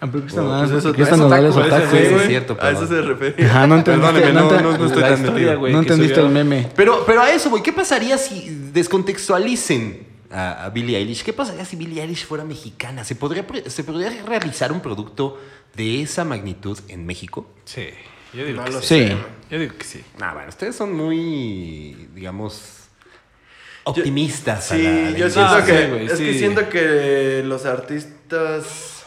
Ah, pero Cristian pues Nodal- eso- Cristian eso Nodal es otaku, sí, güey. es cierto, a eso perdón. se refería. Ajá, no entendiste, no, no, no, no estoy tan historia, metido. güey, no entendiste el meme. Pero, pero a eso, güey, ¿qué pasaría si descontextualicen a, a Billie Eilish? ¿Qué pasaría si Billie Eilish fuera mexicana? ¿Se podría, ¿Se podría realizar un producto de esa magnitud en México? Sí, yo digo No que lo sí. Sí. sé. Yo digo que sí. Nah, bueno, ustedes son muy, digamos, optimistas. a Sí, la- a la yo idea. siento Ah, que. sí, güey, es que sí. siento que los artistas.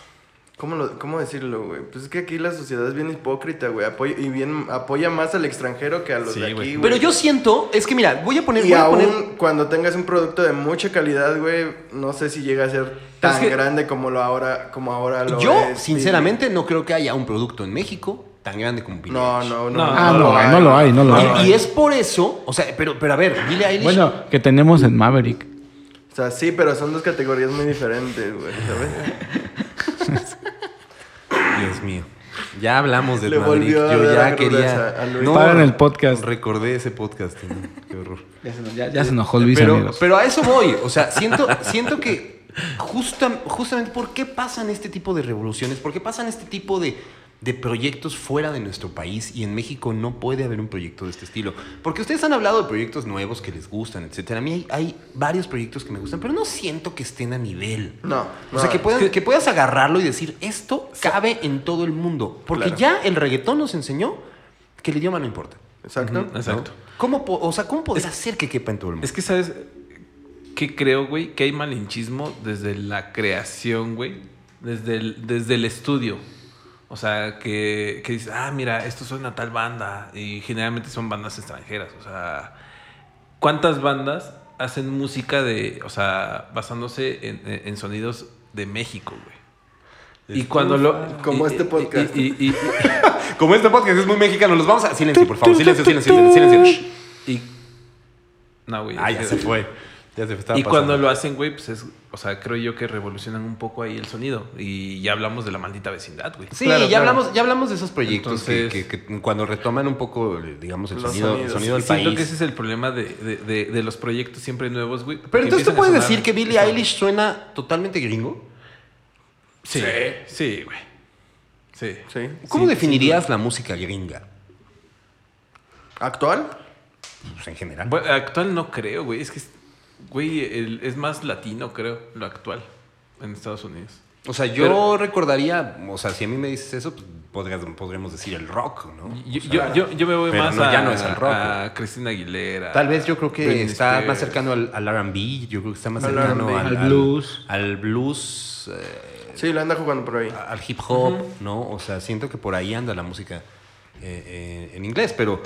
¿Cómo, lo- cómo decirlo, güey? Pues es que aquí la sociedad es bien hipócrita, güey. Apoya, y bien apoya más al extranjero que a los Sí, de aquí, güey. Pero yo siento, es que mira, voy a poner... Y voy a aún poner- cuando tengas un producto de mucha calidad, güey, no sé si llega a ser tan que- grande como lo ahora, como ahora lo yo, es. sinceramente, no creo que haya un producto en México tan grande como Billie No, no, no. No, Ah, no, no lo hay, no lo hay. Y, es por eso, o sea, pero, pero a ver, Billie Eilish... Bueno, que tenemos en Maverick. O sea, sí, pero son dos categorías muy diferentes, güey, ¿sabes? Dios mío. Ya hablamos de Le Maverick. a Yo ya quería. a Luis. Paren el podcast. Recordé ese podcast. ¿no? Qué horror. Ya se, ya- ya se enojó Luis, pero, amigos. pero a eso voy. O sea, siento, siento que justa- justamente por qué pasan este tipo de revoluciones, por qué pasan este tipo de, de proyectos fuera de nuestro país y en México no puede haber un proyecto de este estilo. Porque ustedes han hablado de proyectos nuevos que les gustan, etcétera. A mí hay, hay varios proyectos que me gustan, pero no siento que estén a nivel. No. O sea, no. que, puedan- que puedas agarrarlo y decir, esto cabe en todo el mundo. Porque Claro. ya el reggaetón nos enseñó que el idioma no importa. Exacto. Exacto. ¿Cómo, po- o sea, ¿cómo podés hacer que quepa en todo el mundo? Es que, ¿sabes qué creo, güey? Que hay malinchismo desde la creación, güey. Desde el, desde el estudio. O sea, que, que dices, ah, mira, esto suena a tal banda. Y generalmente son bandas extranjeras. O sea, ¿cuántas bandas hacen música de, o sea, basándose en, en- sonidos de México, güey? Y cuando lo... Como y- este podcast. Y, Como este podcast es muy mexicano, los vamos a. Silencio, por favor. Silencio, silencio, silencio. silencio. y- no, güey. Ah, ya se fue. Ya se y cuando lo hacen, güey, pues es, o sea, creo yo que revolucionan un poco ahí el sonido. Y ya hablamos de la maldita vecindad, güey. Sí, Claro, ya, claro. hablamos, ya hablamos de esos proyectos Entonces- que, que cuando retoman un poco, digamos, el sonido, el sonido del siento país. que ese es el problema de, de- de- de los proyectos siempre nuevos, güey. Pero entonces tú puedes decir que Billie Eilish suena totalmente gringo. Sí, sí, güey. Sí. Sí. ¿Cómo definirías la música gringa? ¿Actual? Pues en general. Bueno, actual no creo, güey. Es que, güey, el- es más latino, creo, lo actual en Estados Unidos. O sea, yo Pero- recordaría, o sea, si a mí me dices eso, pues podrías- podríamos decir el rock, ¿no? Yo, O sea, yo, yo, yo me voy pero más no, a, ya no es el rock, a Cristina Aguilera. Tal vez yo creo que Britney está Spears. más cercano al, al R&B, yo creo que está más Al cercano al, Al blues. al blues, eh, Sí, lo anda jugando por ahí. al hip hop, ¿no? O sea, siento que por ahí anda la música eh, eh, en inglés, pero,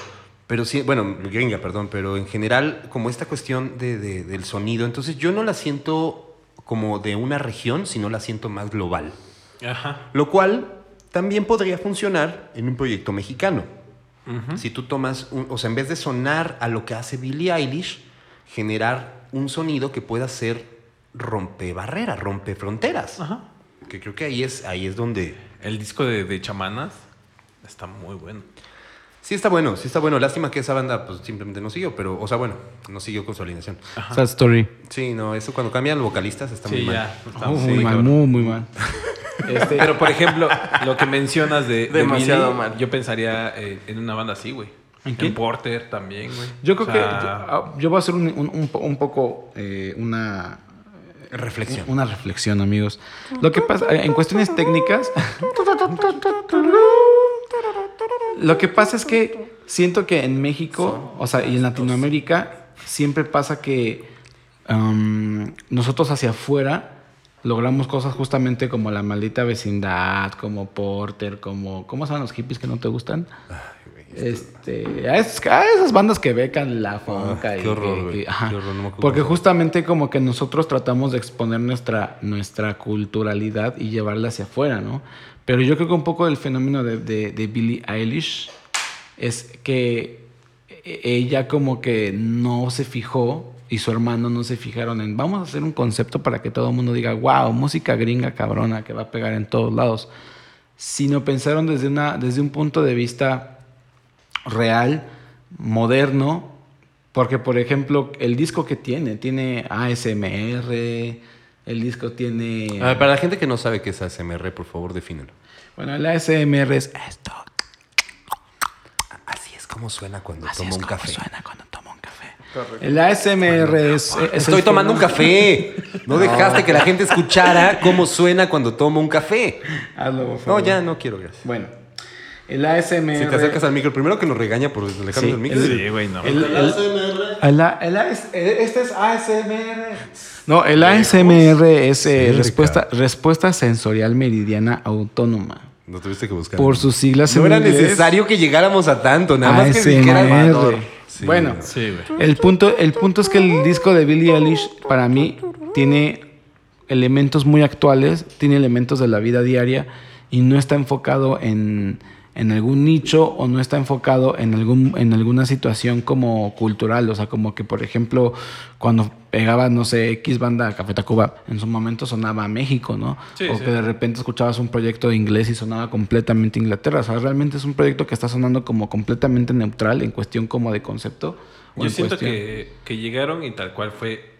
pero sí, bueno, gringa, perdón, pero en general, como esta cuestión de, de- del sonido, entonces yo no la siento como de una región, sino la siento más global. Ajá. Lo cual también podría funcionar en un proyecto mexicano. Si tú tomas, un- o sea, en vez de sonar a lo que hace Billie Eilish, generar un sonido que pueda ser rompe barreras, rompe fronteras. Ajá. Que creo que ahí es, ahí es donde... El disco de, de Chamanas está muy bueno. Sí está bueno, sí está bueno. Lástima que esa banda pues simplemente no siguió, pero, o sea, bueno, no siguió con su alineación. Sad Story. Sí, no, eso cuando cambian los vocalistas está muy Sí, mal. ya. está Oh, muy mal, cabrón. muy, muy mal. Este, Pero, por ejemplo, lo que mencionas de, de Demasiado mal. yo pensaría eh, en una banda así, güey. ¿En quién? Porter también, güey. yo creo O que sea, ah, yo voy a hacer un, un- un po- un poco eh, una Reflexión. Una reflexión, amigos. Lo que pasa, en cuestiones técnicas. Lo que pasa es que siento que en México, o sea, y en Latinoamérica, siempre pasa que um, nosotros hacia afuera logramos cosas justamente como la maldita vecindad, como Porter, como. ¿Cómo se llaman los hippies que no te gustan? Este, a, esas, a esas bandas que becan la fonca Ah, y qué horror, que- güey, que- ajá. qué horror, no me acuerdo porque justamente como que nosotros tratamos de exponer nuestra, nuestra culturalidad y llevarla hacia afuera, ¿no? Pero yo creo que un poco el fenómeno de, de, de Billie Eilish es que e- ella como que no se fijó y su hermano no se fijaron en vamos a hacer un concepto para que todo el mundo diga, wow, música gringa cabrona que va a pegar en todos lados, sino pensaron desde, una, desde un punto de vista real, moderno, porque por ejemplo el disco que tiene, tiene ASMR, el disco tiene... A ver, para la gente que no sabe qué es ASMR, por favor, defínelo. Bueno, el ASMR es esto. Así es como suena cuando Así es un como café. suena cuando toma un café. Correcto. El ASMR es... es Estoy tomando un café. No dejaste que la gente escuchara cómo suena cuando tomo un café. Hazlo, por No, favor. ya no quiero, gracias. Bueno, el ASMR... Si te acercas al micro, primero que nos regaña por alejarnos Sí, del micro. el- Sí, güey, no. El, el- el A- el AS este es ASMR. No, el ASMR es eh, respuesta, respuesta sensorial meridiana autónoma. No tuviste que buscar. Por sus siglas No en era inglés. necesario que llegáramos a tanto, nada más que ASMR. Sí. Bueno, Sí, el punto, el punto es que el disco de Billie Eilish para mí tiene elementos muy actuales, tiene elementos de la vida diaria y no está enfocado en, en algún nicho o no está enfocado en, algún, en alguna situación como cultural. O sea, como que, por ejemplo, cuando pegaba, no sé, X banda Café Tacuba, en su momento sonaba México, ¿no? Sí, o sí. que de repente escuchabas un proyecto de inglés y sonaba completamente Inglaterra. O sea, realmente es un proyecto que está sonando como completamente neutral en cuestión como de concepto. Yo en siento cuestión- que, que llegaron y tal cual fue.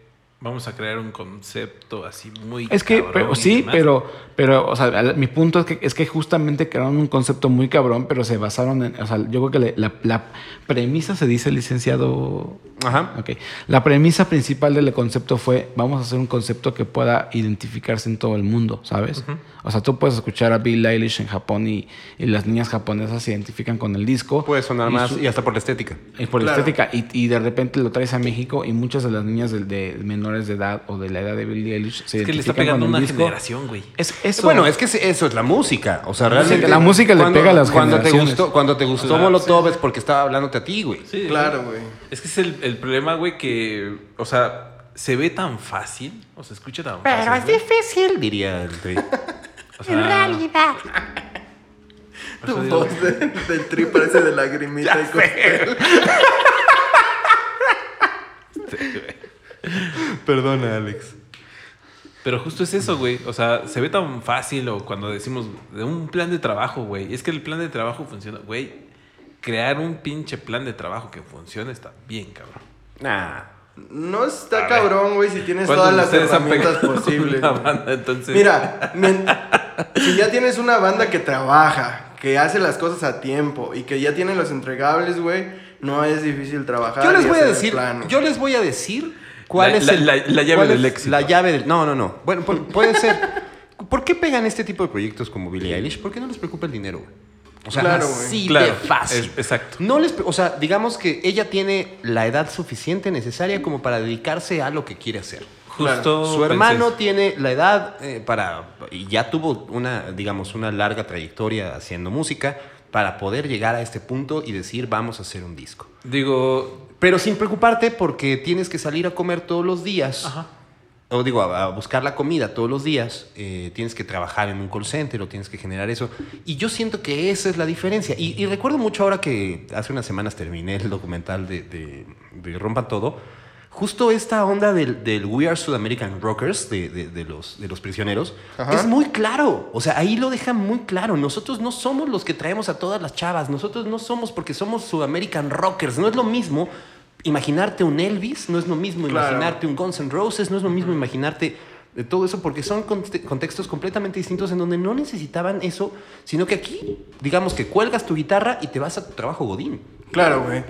Vamos a crear un concepto así muy. Es que, cabrón pero, sí, demás. pero, pero, o sea, mi punto es que, es que justamente crearon un concepto muy cabrón, pero se basaron en, o sea, yo creo que le- la, la premisa se dice licenciado. Ajá. Ok. La premisa principal del concepto fue, vamos a hacer un concepto que pueda identificarse en todo el mundo, ¿sabes? O sea, tú puedes escuchar a Bill Eilish en Japón y, y las niñas japonesas se identifican con el disco. Puede sonar Y más su- y hasta por la estética. y por la estética. Y, y de repente lo traes a México y muchas de las niñas de, de menores de edad o de la edad de Billie Eilish se Es que le está pegando una disco. generación, güey. Es eso. Bueno, es que eso es la música. O sea, realmente. la música le cuando- pega a las cuando te gustó Cuando te gustó Claro, Molotov es porque estaba hablándote a ti, güey. Sí, Claro, güey. Es que es el, el problema, güey, que. O sea, se ve tan fácil. O se escucha tan fácil. güey. difícil, diría el tri. O sea, en realidad. Tu voz de- del tri parece de lagrimita y costel. Perdona, Alex. Pero justo es eso, güey. O sea, se ve tan fácil o cuando decimos de un plan de trabajo, güey. Es que el plan de trabajo funciona, güey. Crear un pinche plan de trabajo que funcione está bien, cabrón. Nah. No está cabrón, güey, si tienes ¿Cuántos todas las herramientas posibles. una güey. banda, entonces? Mira, si ya tienes una banda que trabaja, que hace las cosas a tiempo y que ya tiene los entregables, güey, no es difícil trabajar. Yo les voy a decir, yo les voy a decir cuál La- es la- el- la- la llave cuál del es éxito. La llave del, no, no, no. Bueno, pu- puede ser. ¿Por qué pegan este tipo de proyectos como Billie Eilish? ¿Por qué no les preocupa el dinero? güey? O sea, Claro, güey. así Claro, de fácil. es- exacto. No les, o sea, digamos que ella tiene la edad suficiente necesaria como para dedicarse a lo que quiere hacer. Justo Su hermano tiene la edad eh, para y ya tuvo una, digamos, una larga trayectoria haciendo música para poder llegar a este punto y decir vamos a hacer un disco. Digo, Pero sin preocuparte porque tienes que salir a comer todos los días. Ajá. O digo, a, a buscar la comida todos los días. eh, tienes que trabajar en un call center o tienes que generar eso. Y yo siento que esa es la diferencia. Y, y recuerdo mucho ahora que hace unas semanas terminé el documental de, de, de Rompan Todo. Justo esta onda del, del We Are South American Rockers, de, de- los, de los prisioneros, Ajá. es muy claro. O sea, ahí lo dejan muy claro. Nosotros no somos los que traemos a todas las chavas. Nosotros no somos porque somos South American Rockers. No es lo mismo imaginarte un Elvis, no es lo mismo Claro. imaginarte un Guns N' Roses, no es lo mismo imaginarte de todo eso, porque son conte- contextos completamente distintos en donde no necesitaban eso, sino que aquí, digamos que cuelgas tu guitarra y te vas a tu trabajo Godín. Claro, güey.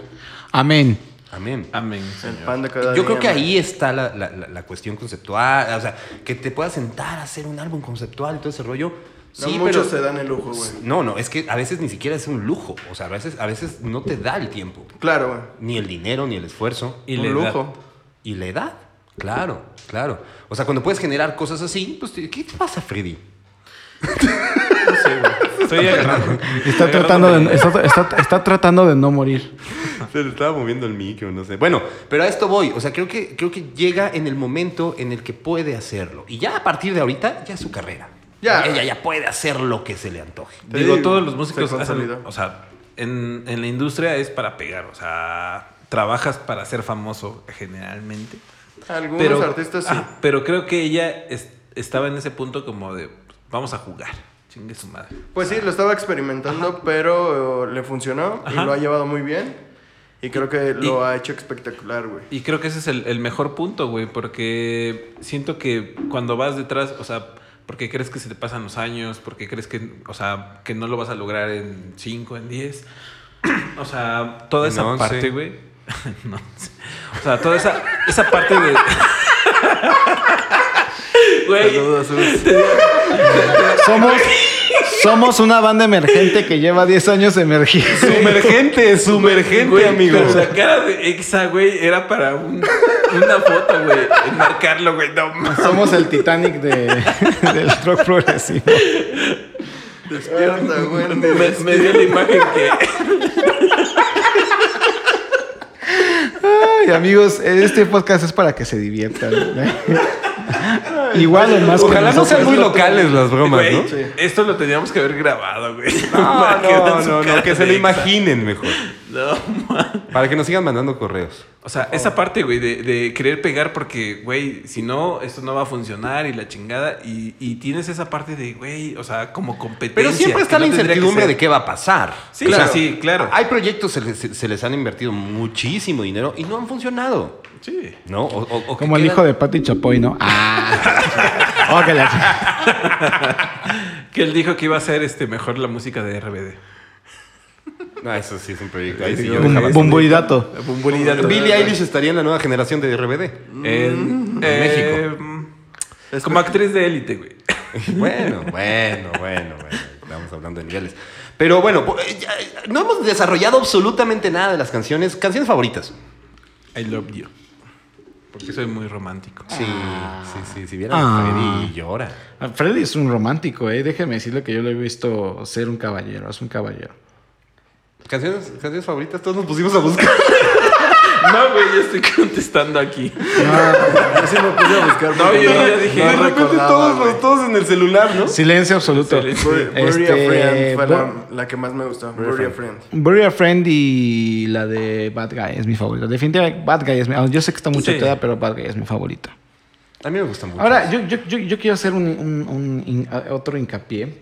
Amén. Amén. amén, El señor. pan de cada Yo día, creo que man. ahí está la, la- la- la cuestión conceptual, o sea, que te puedas sentar a hacer un álbum conceptual y todo ese rollo. No Sí, muchos pero... se dan el lujo, güey. No, no, es que a veces ni siquiera es un lujo, o sea, a veces, a veces no te da el tiempo, Claro, güey. ni el dinero, ni el esfuerzo. Y Un edad. lujo. Y la edad, claro, claro. O sea, cuando puedes generar cosas así, pues, ¿qué te pasa, Freddy? No sé, güey. Estoy agarrando. Está tratando, de, está, está- está tratando de no morir. Se le estaba moviendo el micro, no sé. Bueno, pero a esto voy. O sea, creo que, creo que llega en el momento en el que puede hacerlo. Y ya a partir de ahorita, ya es su carrera. Ya. Ella ya puede hacer lo que se le antoje. Te Digo, digo, todos los se músicos hacen, o sea, en, en la industria es para pegar, o sea, trabajas para ser famoso generalmente. Algunos Pero, artistas sí. ah, pero creo que ella es- estaba en ese punto como de, vamos a jugar, chingue su madre. Pues sí, lo estaba experimentando, pero eh, le funcionó Ajá. y lo ha llevado muy bien. Y creo que lo Y- ha hecho espectacular, güey. Y creo que ese es el, el mejor punto, güey, porque siento que cuando vas detrás, o sea, porque crees que se te pasan los años, porque crees que, o sea, que no lo vas a lograr en 5, en 10. O sea, toda esa 11. parte, güey. no sé. O sea, toda esa, esa parte de. Güey. Somos, somos una banda emergente que lleva 10 años emergiendo. Sumergente, sumergente, güey, amigo. la cara de Exa, güey, era para un- una foto, güey. Enmarcarlo, güey. No mames. Somos el Titanic de, del rock progresivo. Despierta, güey. Me, me dio la imagen que. Ay, amigos, este podcast es para que se diviertan. Igual o más que Ojalá no sean muy locales las bromas, Güey, ¿no? Sí. Esto lo teníamos que haber grabado, güey. No, que no, no, que se lo imaginen mejor. No, man. Para que nos sigan mandando correos. O sea, esa parte, güey, de, de querer pegar porque, güey, si no, esto no va a funcionar y la chingada. Y, y tienes esa parte de, güey, o sea, como competencia. Pero siempre está que la no que incertidumbre de qué va a pasar. Sí, sí, sí, claro. Hay proyectos se les, se les han invertido muchísimo dinero y no han funcionado. Sí. ¿No? O- o- o que Como el quedan- hijo de Pati Chapoy, ¿no? Ah. Oh, que la- Que él dijo que iba a ser este, mejor la música de RBD. Ah, eso sí es un proyecto. Ahí sí yo dejaba- Bumburidato. Bumburidato. Billie Eilish estaría en la nueva generación de RBD. En, México. eh, Como actriz de élite, güey. Bueno, bueno, bueno, bueno. Estamos hablando de niveles. Pero bueno, po- eh, ya, eh, no hemos desarrollado absolutamente nada de las canciones. Canciones favoritas. I love you. Porque soy muy romántico. Sí, sí, sí. Si vieran Ah. a Freddy llora. Freddy es un romántico, ¿eh? Déjeme decirle que yo lo he visto ser un caballero. Es un caballero. ¿Canciones, canciones favoritas, todos nos pusimos a buscar. No, güey, yo estoy contestando aquí. Yo sí me puse a buscar. No, yo ya dije, no de repente todos, güey. todos en el celular, ¿no? Silencio absoluto. Silencio. Bury Bury Este, a Friend fue la, que más me gustó. Bury a Friend. Bury a Friend y la de Bad Guy es mi favorita. Definitivamente Bad Guy es mi... Yo sé que está muy Sí. choteada, pero Bad Guy es mi favorita. A mí me gusta mucho. Ahora, yo, yo, yo, yo quiero hacer un, otro hincapié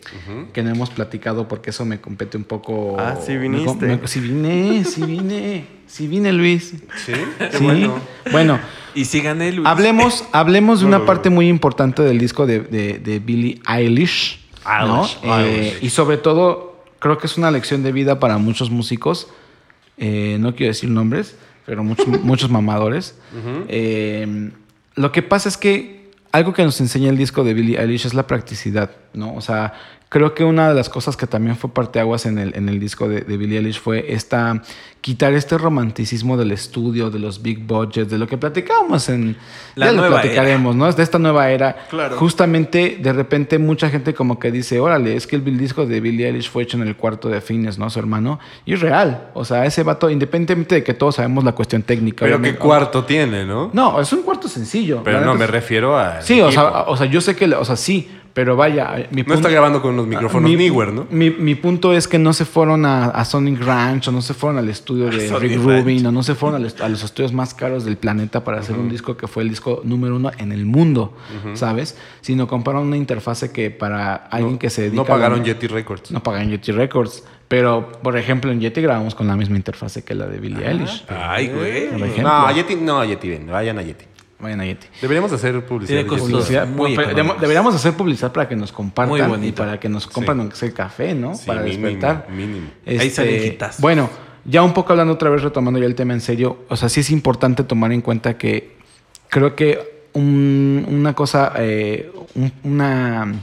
que no hemos platicado porque eso me compete un poco. Ah, sí viniste. me- sí vine, sí vine, sí vine Luis. Sí, qué Sí. bueno. Bueno, Y sí gané, Luis. hablemos, hablemos de una no, parte muy importante del disco de, de, de Billie Eilish ¿no? Eilish, Eh, Eilish. y sobre todo, creo que es una lección de vida para muchos músicos. Eh, no quiero decir nombres, pero muchos, muchos mamadores. Eh, lo que pasa es que algo que nos enseña el disco de Billie Eilish es la practicidad, ¿no? O sea, creo que una de las cosas que también fue parteaguas en el, en el disco de, de Billie Eilish fue esta, quitar este romanticismo del estudio, de los big budgets, de lo que platicábamos en... La ya lo nueva platicaremos, ¿no? Es de esta nueva era. Claro. Justamente, de repente, mucha gente como que dice, órale, es que el disco de Billie Eilish fue hecho en el cuarto de Fines, ¿no? Su hermano. Y es real. O sea, ese vato, independientemente de que todos sabemos la cuestión técnica. Pero qué cuarto tiene, ¿no? No, es un cuarto sencillo. Pero no, me refiero a. Sí, o sea, o sea, yo sé que, o sea, sí, pero vaya, mi No está grabando con unos micrófonos mi, Newer, ¿no? Mi, mi punto es que no se fueron a, a Sonic Ranch o no se fueron al estudio de Sonic Rick Ranch. Rubin o no se fueron a los, a los estudios más caros del planeta para hacer un disco que fue el disco número uno en el mundo, ¿sabes? Sino compraron una interfase que para alguien No- que se dedica No a pagaron Yeti Records. No pagaron Yeti Records. Pero, por ejemplo, en Yeti grabamos con la misma interfase que la de Billie Eilish. Ay, güey. No, a Yeti, no, a Yeti, ven, vayan a Yeti. Vayan a Yeti. Deberíamos hacer publicidad. Tiene. Publicidad, muy deberíamos hacer publicidad para que nos Muy compartan y para que nos aunque sea el café, ¿no? Sí, para mínimo, despertar. mínimo. Ahí salen. Bueno, ya un poco hablando otra vez, retomando ya el tema en serio, o sea, sí es importante tomar en cuenta que creo que un- una cosa, eh, un, una,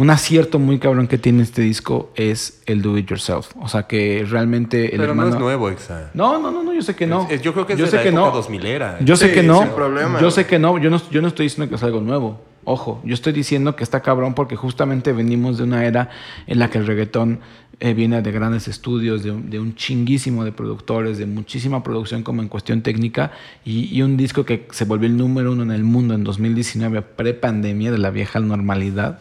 un acierto muy cabrón que tiene este disco es el do it yourself. O sea, que realmente el Pero no hermano... es nuevo, Exa. No, no, no, no, yo sé que no. Es- es- yo creo que es yo de sé la que época no. 2000 era. Yo sé Sí, que no. sin problema. Yo sé que no. Yo no, yo no estoy diciendo que es algo nuevo. Ojo, yo estoy diciendo que está cabrón porque justamente venimos de una era en la que el reggaetón eh, viene de grandes estudios, de, un- de un chinguísimo de productores, de muchísima producción como en cuestión técnica y, y un disco que se volvió el número uno en el mundo en 2019, pre-pandemia de la vieja normalidad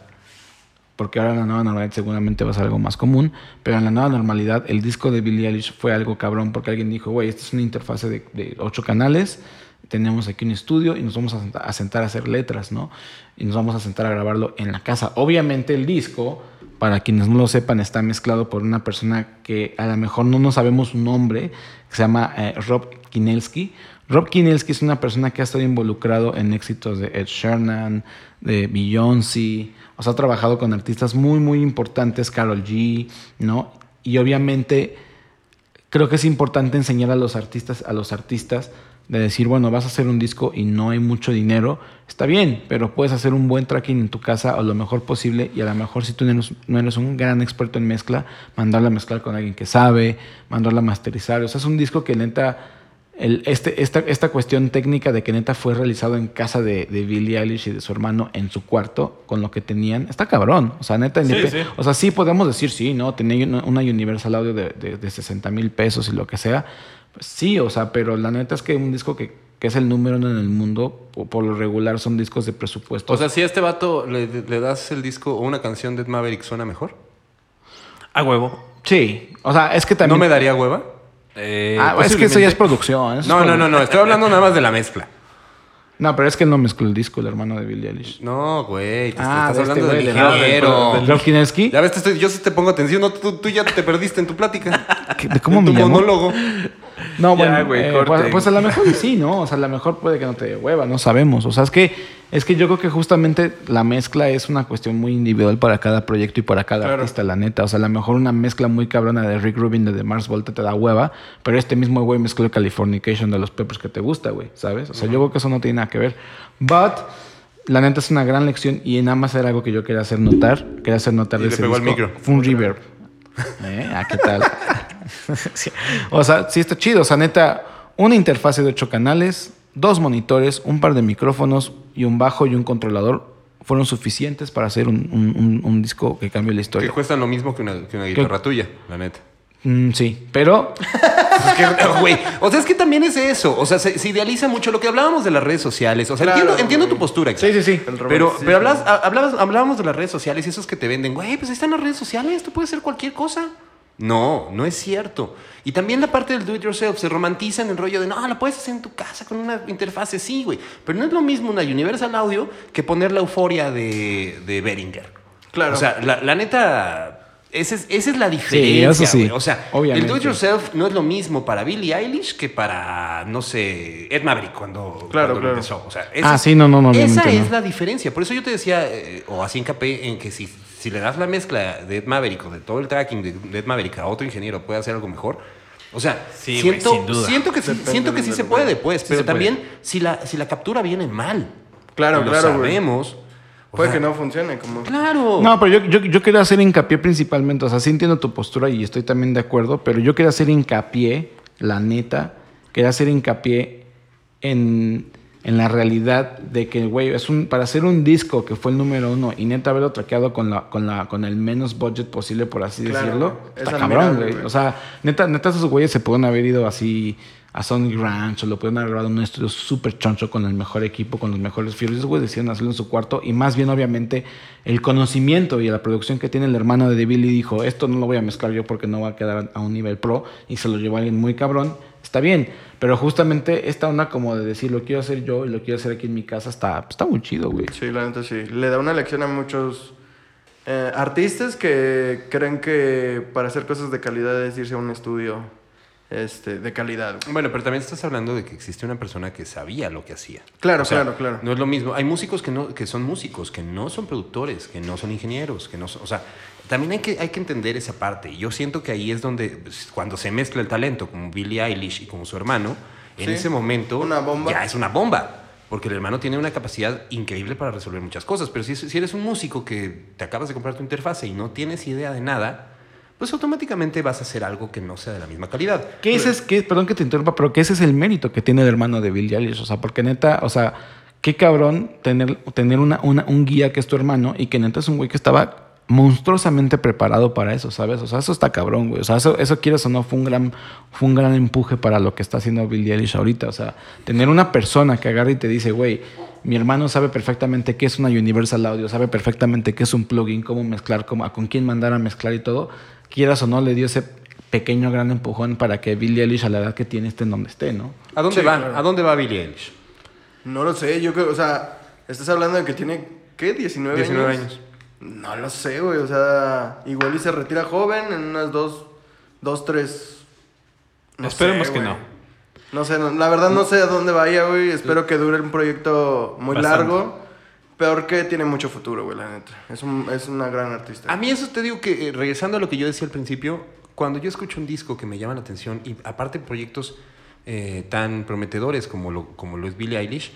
porque ahora en la nueva normalidad seguramente va a ser algo más común, pero en la nueva normalidad el disco de Billie Eilish fue algo cabrón porque alguien dijo, güey, esta es una interfase de, ocho canales, tenemos aquí un estudio y nos vamos a sentar, a hacer letras, ¿no? Y nos vamos a sentar a grabarlo en la casa. Obviamente el disco, para quienes no lo sepan, está mezclado por una persona que a lo mejor no nos sabemos su nombre, que se llama eh, Rob Kinelski. Rob Kinelski es una persona que ha estado involucrado en éxitos de Ed Sheeran, de Beyoncé, o sea, ha trabajado con artistas muy, muy importantes, Carol G, ¿no? Y obviamente creo que es importante enseñar a los artistas, a los artistas, de decir, bueno, vas a hacer un disco y no hay mucho dinero, está bien, pero puedes hacer un buen tracking en tu casa o lo mejor posible y a lo mejor si tú no eres, un gran experto en mezcla, mandarla a mezclar con alguien que sabe, mandarla a masterizar. O sea, es un disco que neta, el, este, esta, esta cuestión técnica de que neta fue realizado en casa de, de Billie Eilish y de su hermano en su cuarto con lo que tenían, está cabrón. O sea, neta, Sí, sí. o sea, sí podemos decir, sí, ¿no? Tenía una, una Universal Audio de, de, de 60 mil pesos y lo que sea. Pues sí, o sea, pero la neta es que un disco que, que es el número uno en el mundo, por, por lo regular son discos de presupuesto. O sea, si a este vato le, le das el disco o una canción de Ed Maverick, ¿suena mejor? A huevo. sí, o sea, es que también... ¿No me daría hueva? Eh, Ah, es que eso ya es producción. eso es No, no, no, no. Estoy hablando nada más de la mezcla. No, pero es que él no mezcló el disco, el hermano de Billie Eilish. No, güey. Ah, estás de este hablando güey, del ingeniero. del Rob Kinelski. Ya ves, te estoy- yo sí te pongo atención. No, tú, tú ya te perdiste en tu plática. ¿Qué- ¿De cómo en me tu llamó? monólogo. No, Ya, bueno, güey, eh, corte. pues, pues a lo mejor sí, ¿no? O sea, a lo mejor puede que no te dé hueva, no sabemos. O sea, es que, es que yo creo que justamente la mezcla es una cuestión muy individual para cada proyecto y para cada Claro. artista, la neta. O sea, a lo mejor una mezcla muy cabrona de Rick Rubin de The Mars Volta te da hueva, pero este mismo güey mezcló Californication de los Peppers que te gusta, güey, ¿sabes? O sea, yo creo que eso no tiene nada que ver. But... La neta es una gran lección y nada más era algo que yo quería hacer notar. Quería hacer notar Y de le ese pegó al disco. micro. Fue un reverb. ¿Eh? Ah, ¿qué tal? Sí. O sea, sí está chido. O sea, neta, una interfase de ocho canales, dos monitores, un par de micrófonos y un bajo y un controlador fueron suficientes para hacer un, un- un- un disco que cambió la Que historia. cuestan lo mismo que una, que una guitarra tuya, la neta. Mm, sí, pero Es que, güey, o sea, es que también es eso. O sea, se, se idealiza mucho lo que hablábamos de las redes sociales. O sea, Claro, entiendo, tu postura. sí, sí, sí. El Pero, pero hablas- ha- hablabas- hablábamos de las redes sociales y esos que te venden, güey, pues ahí están las redes sociales, tú puedes hacer cualquier cosa. No, no es cierto. Y también la parte del do it yourself, se romantiza en el rollo de, no, la puedes hacer en tu casa con una interfase, sí, güey. Pero no es lo mismo una Universal Audio que poner la euforia de, de Behringer. Claro. O sea, la, la neta, Esa es, esa es la diferencia. eso sí. O sea, obviamente. el do it yourself no es lo mismo para Billie Eilish que para, no sé, Ed Maverick cuando, Claro, cuando claro. empezó. O sea, Ah, sí, no, no, no, Esa es no. la diferencia. Por eso yo te decía, eh, o así hincapié en que si, si le das la mezcla de Ed Maverick o de todo el tracking de, de Ed Maverick a otro ingeniero, puede hacer algo mejor. O sea, Sí, siento, güey, sin duda. siento que, sí- Depende siento que sí del se puede, pues, Sí pero puede. también si la, si la captura viene mal. Claro, lo claro, sabemos. o Puede sea, que no funcione como... Claro. No, pero yo, yo, yo quería hacer hincapié principalmente, o sea, sí entiendo tu postura y estoy también de acuerdo, pero yo quería hacer hincapié, la neta, quería hacer hincapié en, en la realidad de que, güey, es un, para hacer un disco que fue el número uno y neta haberlo traqueado con, la, con, la, con el menos budget posible, por así Claro, decirlo. Es está cabrón, güey. O sea, neta, neta, esos güeyes se pueden haber ido así a Sonic Ranch o lo pueden haber grabado en un estudio súper choncho con el mejor equipo, con los mejores fierros. Esos güeyes decidieron hacerlo en su cuarto y más bien, obviamente, el conocimiento y la producción que tiene el hermano de Billy dijo: Esto no lo voy a mezclar yo porque no va a quedar a un nivel pro y se lo llevó alguien muy cabrón. Está bien, pero justamente esta onda como de decir lo quiero hacer yo y lo quiero hacer aquí en mi casa está, está muy chido, güey. Sí, la neta sí. Le da una lección a muchos eh, artistas que creen que para hacer cosas de calidad es irse a un estudio este, de calidad. güey. Bueno, pero también estás hablando de que existe una persona que sabía lo que hacía. Claro, O sea, claro, claro. No es lo mismo. Hay músicos que, no, que son músicos, que no son productores, que no son ingenieros, que no son... O sea, también hay que, hay que entender esa parte. Y Yo siento que ahí es donde, pues, cuando se mezcla el talento, como Billie Eilish y como su hermano, en Sí. ese momento Una bomba. ya es una bomba. Porque el hermano tiene una capacidad increíble para resolver muchas cosas. Pero si, si eres un músico que te acabas de comprar tu interfase y no tienes idea de nada, pues automáticamente vas a hacer algo que no sea de la misma calidad. Que ese es, que, perdón que te interrumpa, pero que ese es el mérito que tiene el hermano de Bill Eilish. O sea, porque neta, o sea, qué cabrón tener, tener una, una- un guía que es tu hermano y que neta es un güey que estaba monstruosamente preparado para eso, ¿sabes? O sea, eso está cabrón, güey. O sea, eso, eso quieres o no, fue un gran, fue un gran empuje para lo que está haciendo Bill Eilish ahorita. O sea, tener una persona que agarra y te dice, güey, mi hermano sabe perfectamente qué es una Universal Audio, sabe perfectamente qué es un plugin, cómo mezclar, cómo, a con quién mandar a mezclar y todo. Quieras o no, le dio ese pequeño gran empujón para que Billie Eilish a la edad que tiene esté en donde esté, ¿no? ¿A dónde Sí, va? claro. ¿A dónde va Billie Eilish? No lo sé, yo creo, o sea, estás hablando de que tiene, ¿qué? 19, 19 años. años. No lo sé, güey, o sea, igual y se retira joven en unas dos, dos, tres... Esperemos sé, que no. No sé, no- la verdad no sé a dónde vaya, güey, espero que dure un proyecto muy Bastante. largo. Peor que tiene mucho futuro, güey, la neta. Es, un, es una gran artista. A mí eso te digo que, eh, regresando a lo que yo decía al principio, cuando yo escucho un disco que me llama la atención y aparte proyectos eh, tan prometedores como lo, como lo es Billie Eilish,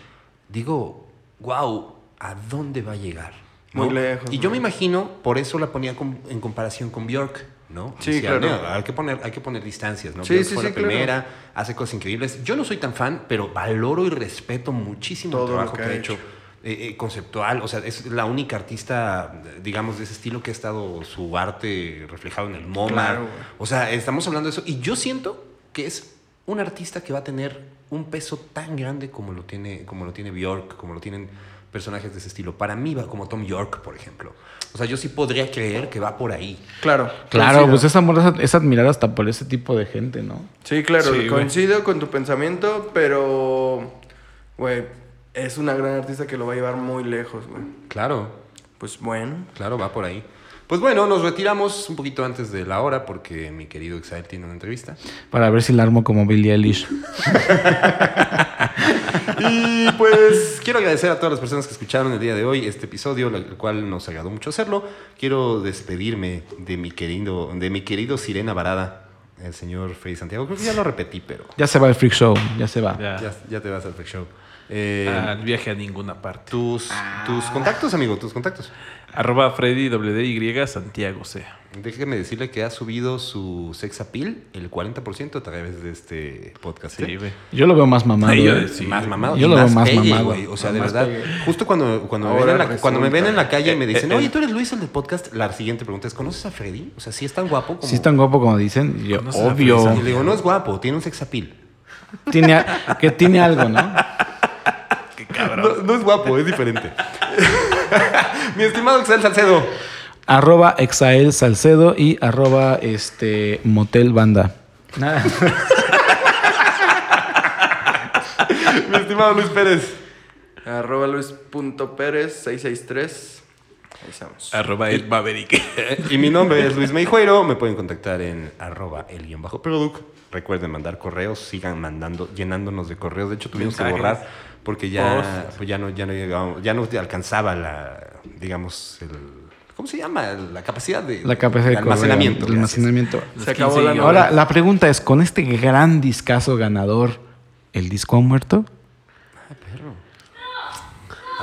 digo, wow, ¿a dónde va a llegar? Muy lejos, Y yo me ¿no? imagino, por eso la ponía com- en comparación con Björk, ¿no? Sí, claro. "No, hay, que poner, hay que poner distancias, ¿no? Sí, Björk sí, fue sí, la claro. primera, hace cosas increíbles. Yo no soy tan fan, pero valoro y respeto muchísimo Todo el trabajo que ha hecho hecho. eh, eh, conceptual, o sea, es la única artista, digamos, de ese estilo que ha estado su arte reflejado en el MoMA. Claro, o sea, estamos hablando de eso. Y yo siento que es un artista que va a tener un peso tan grande como lo tiene, como lo tiene Bjork, como lo tienen personajes de ese estilo. Para mí va como Tom York, por ejemplo. O sea, yo sí podría creer que va por ahí. Claro. Claro, coincido. pues esa amor es, admirar hasta por ese tipo de gente, ¿no? Sí, claro, Sí, güey. coincido con tu pensamiento, pero, güey, es una gran artista que lo va a llevar muy lejos, güey. Claro, Pues bueno. claro, va por ahí. Pues bueno, nos retiramos un poquito antes de la hora porque mi querido Exael tiene una entrevista. Para ver si la armo como Billie Eilish. Y pues quiero agradecer a todas las personas que escucharon el día de hoy este episodio, el cual nos agradó mucho hacerlo. Quiero despedirme de mi querido, de mi querido Sirena Varada, el señor Freddy Santiago. Creo que ya lo repetí, pero Ya se va el freak show, ya se va. Ya. ya, ya te vas al Freak Show. Eh, Al viaje a ninguna parte. tus, tus contactos, amigo, tus contactos. Arroba Freddy WDY Santiago C. Déjeme decirle que ha subido su sex appeal el 40% a través de este podcast. Sí, ¿eh? güey. Yo lo veo más mamado. Yo ¿eh? Sí, más mamado. Yo lo veo más mamado. güey. O sea, de Más verdad. pegue. Justo cuando, cuando, me ven en la, cuando me ven en la calle y me dicen, Eh, eh, oye, tú eres Luis, el del podcast, la siguiente pregunta es, ¿conoces a Freddy? O sea, ¿sí es tan guapo como...? Si es tan guapo como dicen, yo, ¿Conoces a obvio. Y le digo, no es guapo, tiene un sex appeal. Tiene, a- que tiene algo, ¿no? No, es guapo, es diferente. Mi estimado Excel Salcedo. Arroba Exael Salcedo y arroba este Motel Banda. Nada. Mi estimado Luis Pérez. Arroba luis.pérez663. Ahí estamos. Arroba el Maverick. Y mi nombre es Luis Meijueiro. Me pueden contactar en arroba el guion bajo product. Recuerden mandar correos, sigan mandando, llenándonos de correos. De hecho, tuvimos que borrar porque ya, Posts. pues ya no, ya no ya no alcanzaba la, digamos, el, ¿cómo se llama? La capacidad de, La capacidad de almacenamiento. gracias. almacenamiento. Se acabó la. Ahora, la pregunta es, ¿con este gran discazo ganador, el disco ha muerto?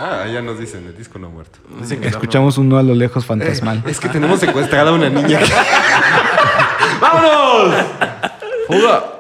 Ah, ya nos dicen, el disco no ha muerto. Dicen que Escuchamos uno a lo lejos fantasmal. Es que tenemos secuestrada a una niña. ¡Vámonos! ¡Fuga!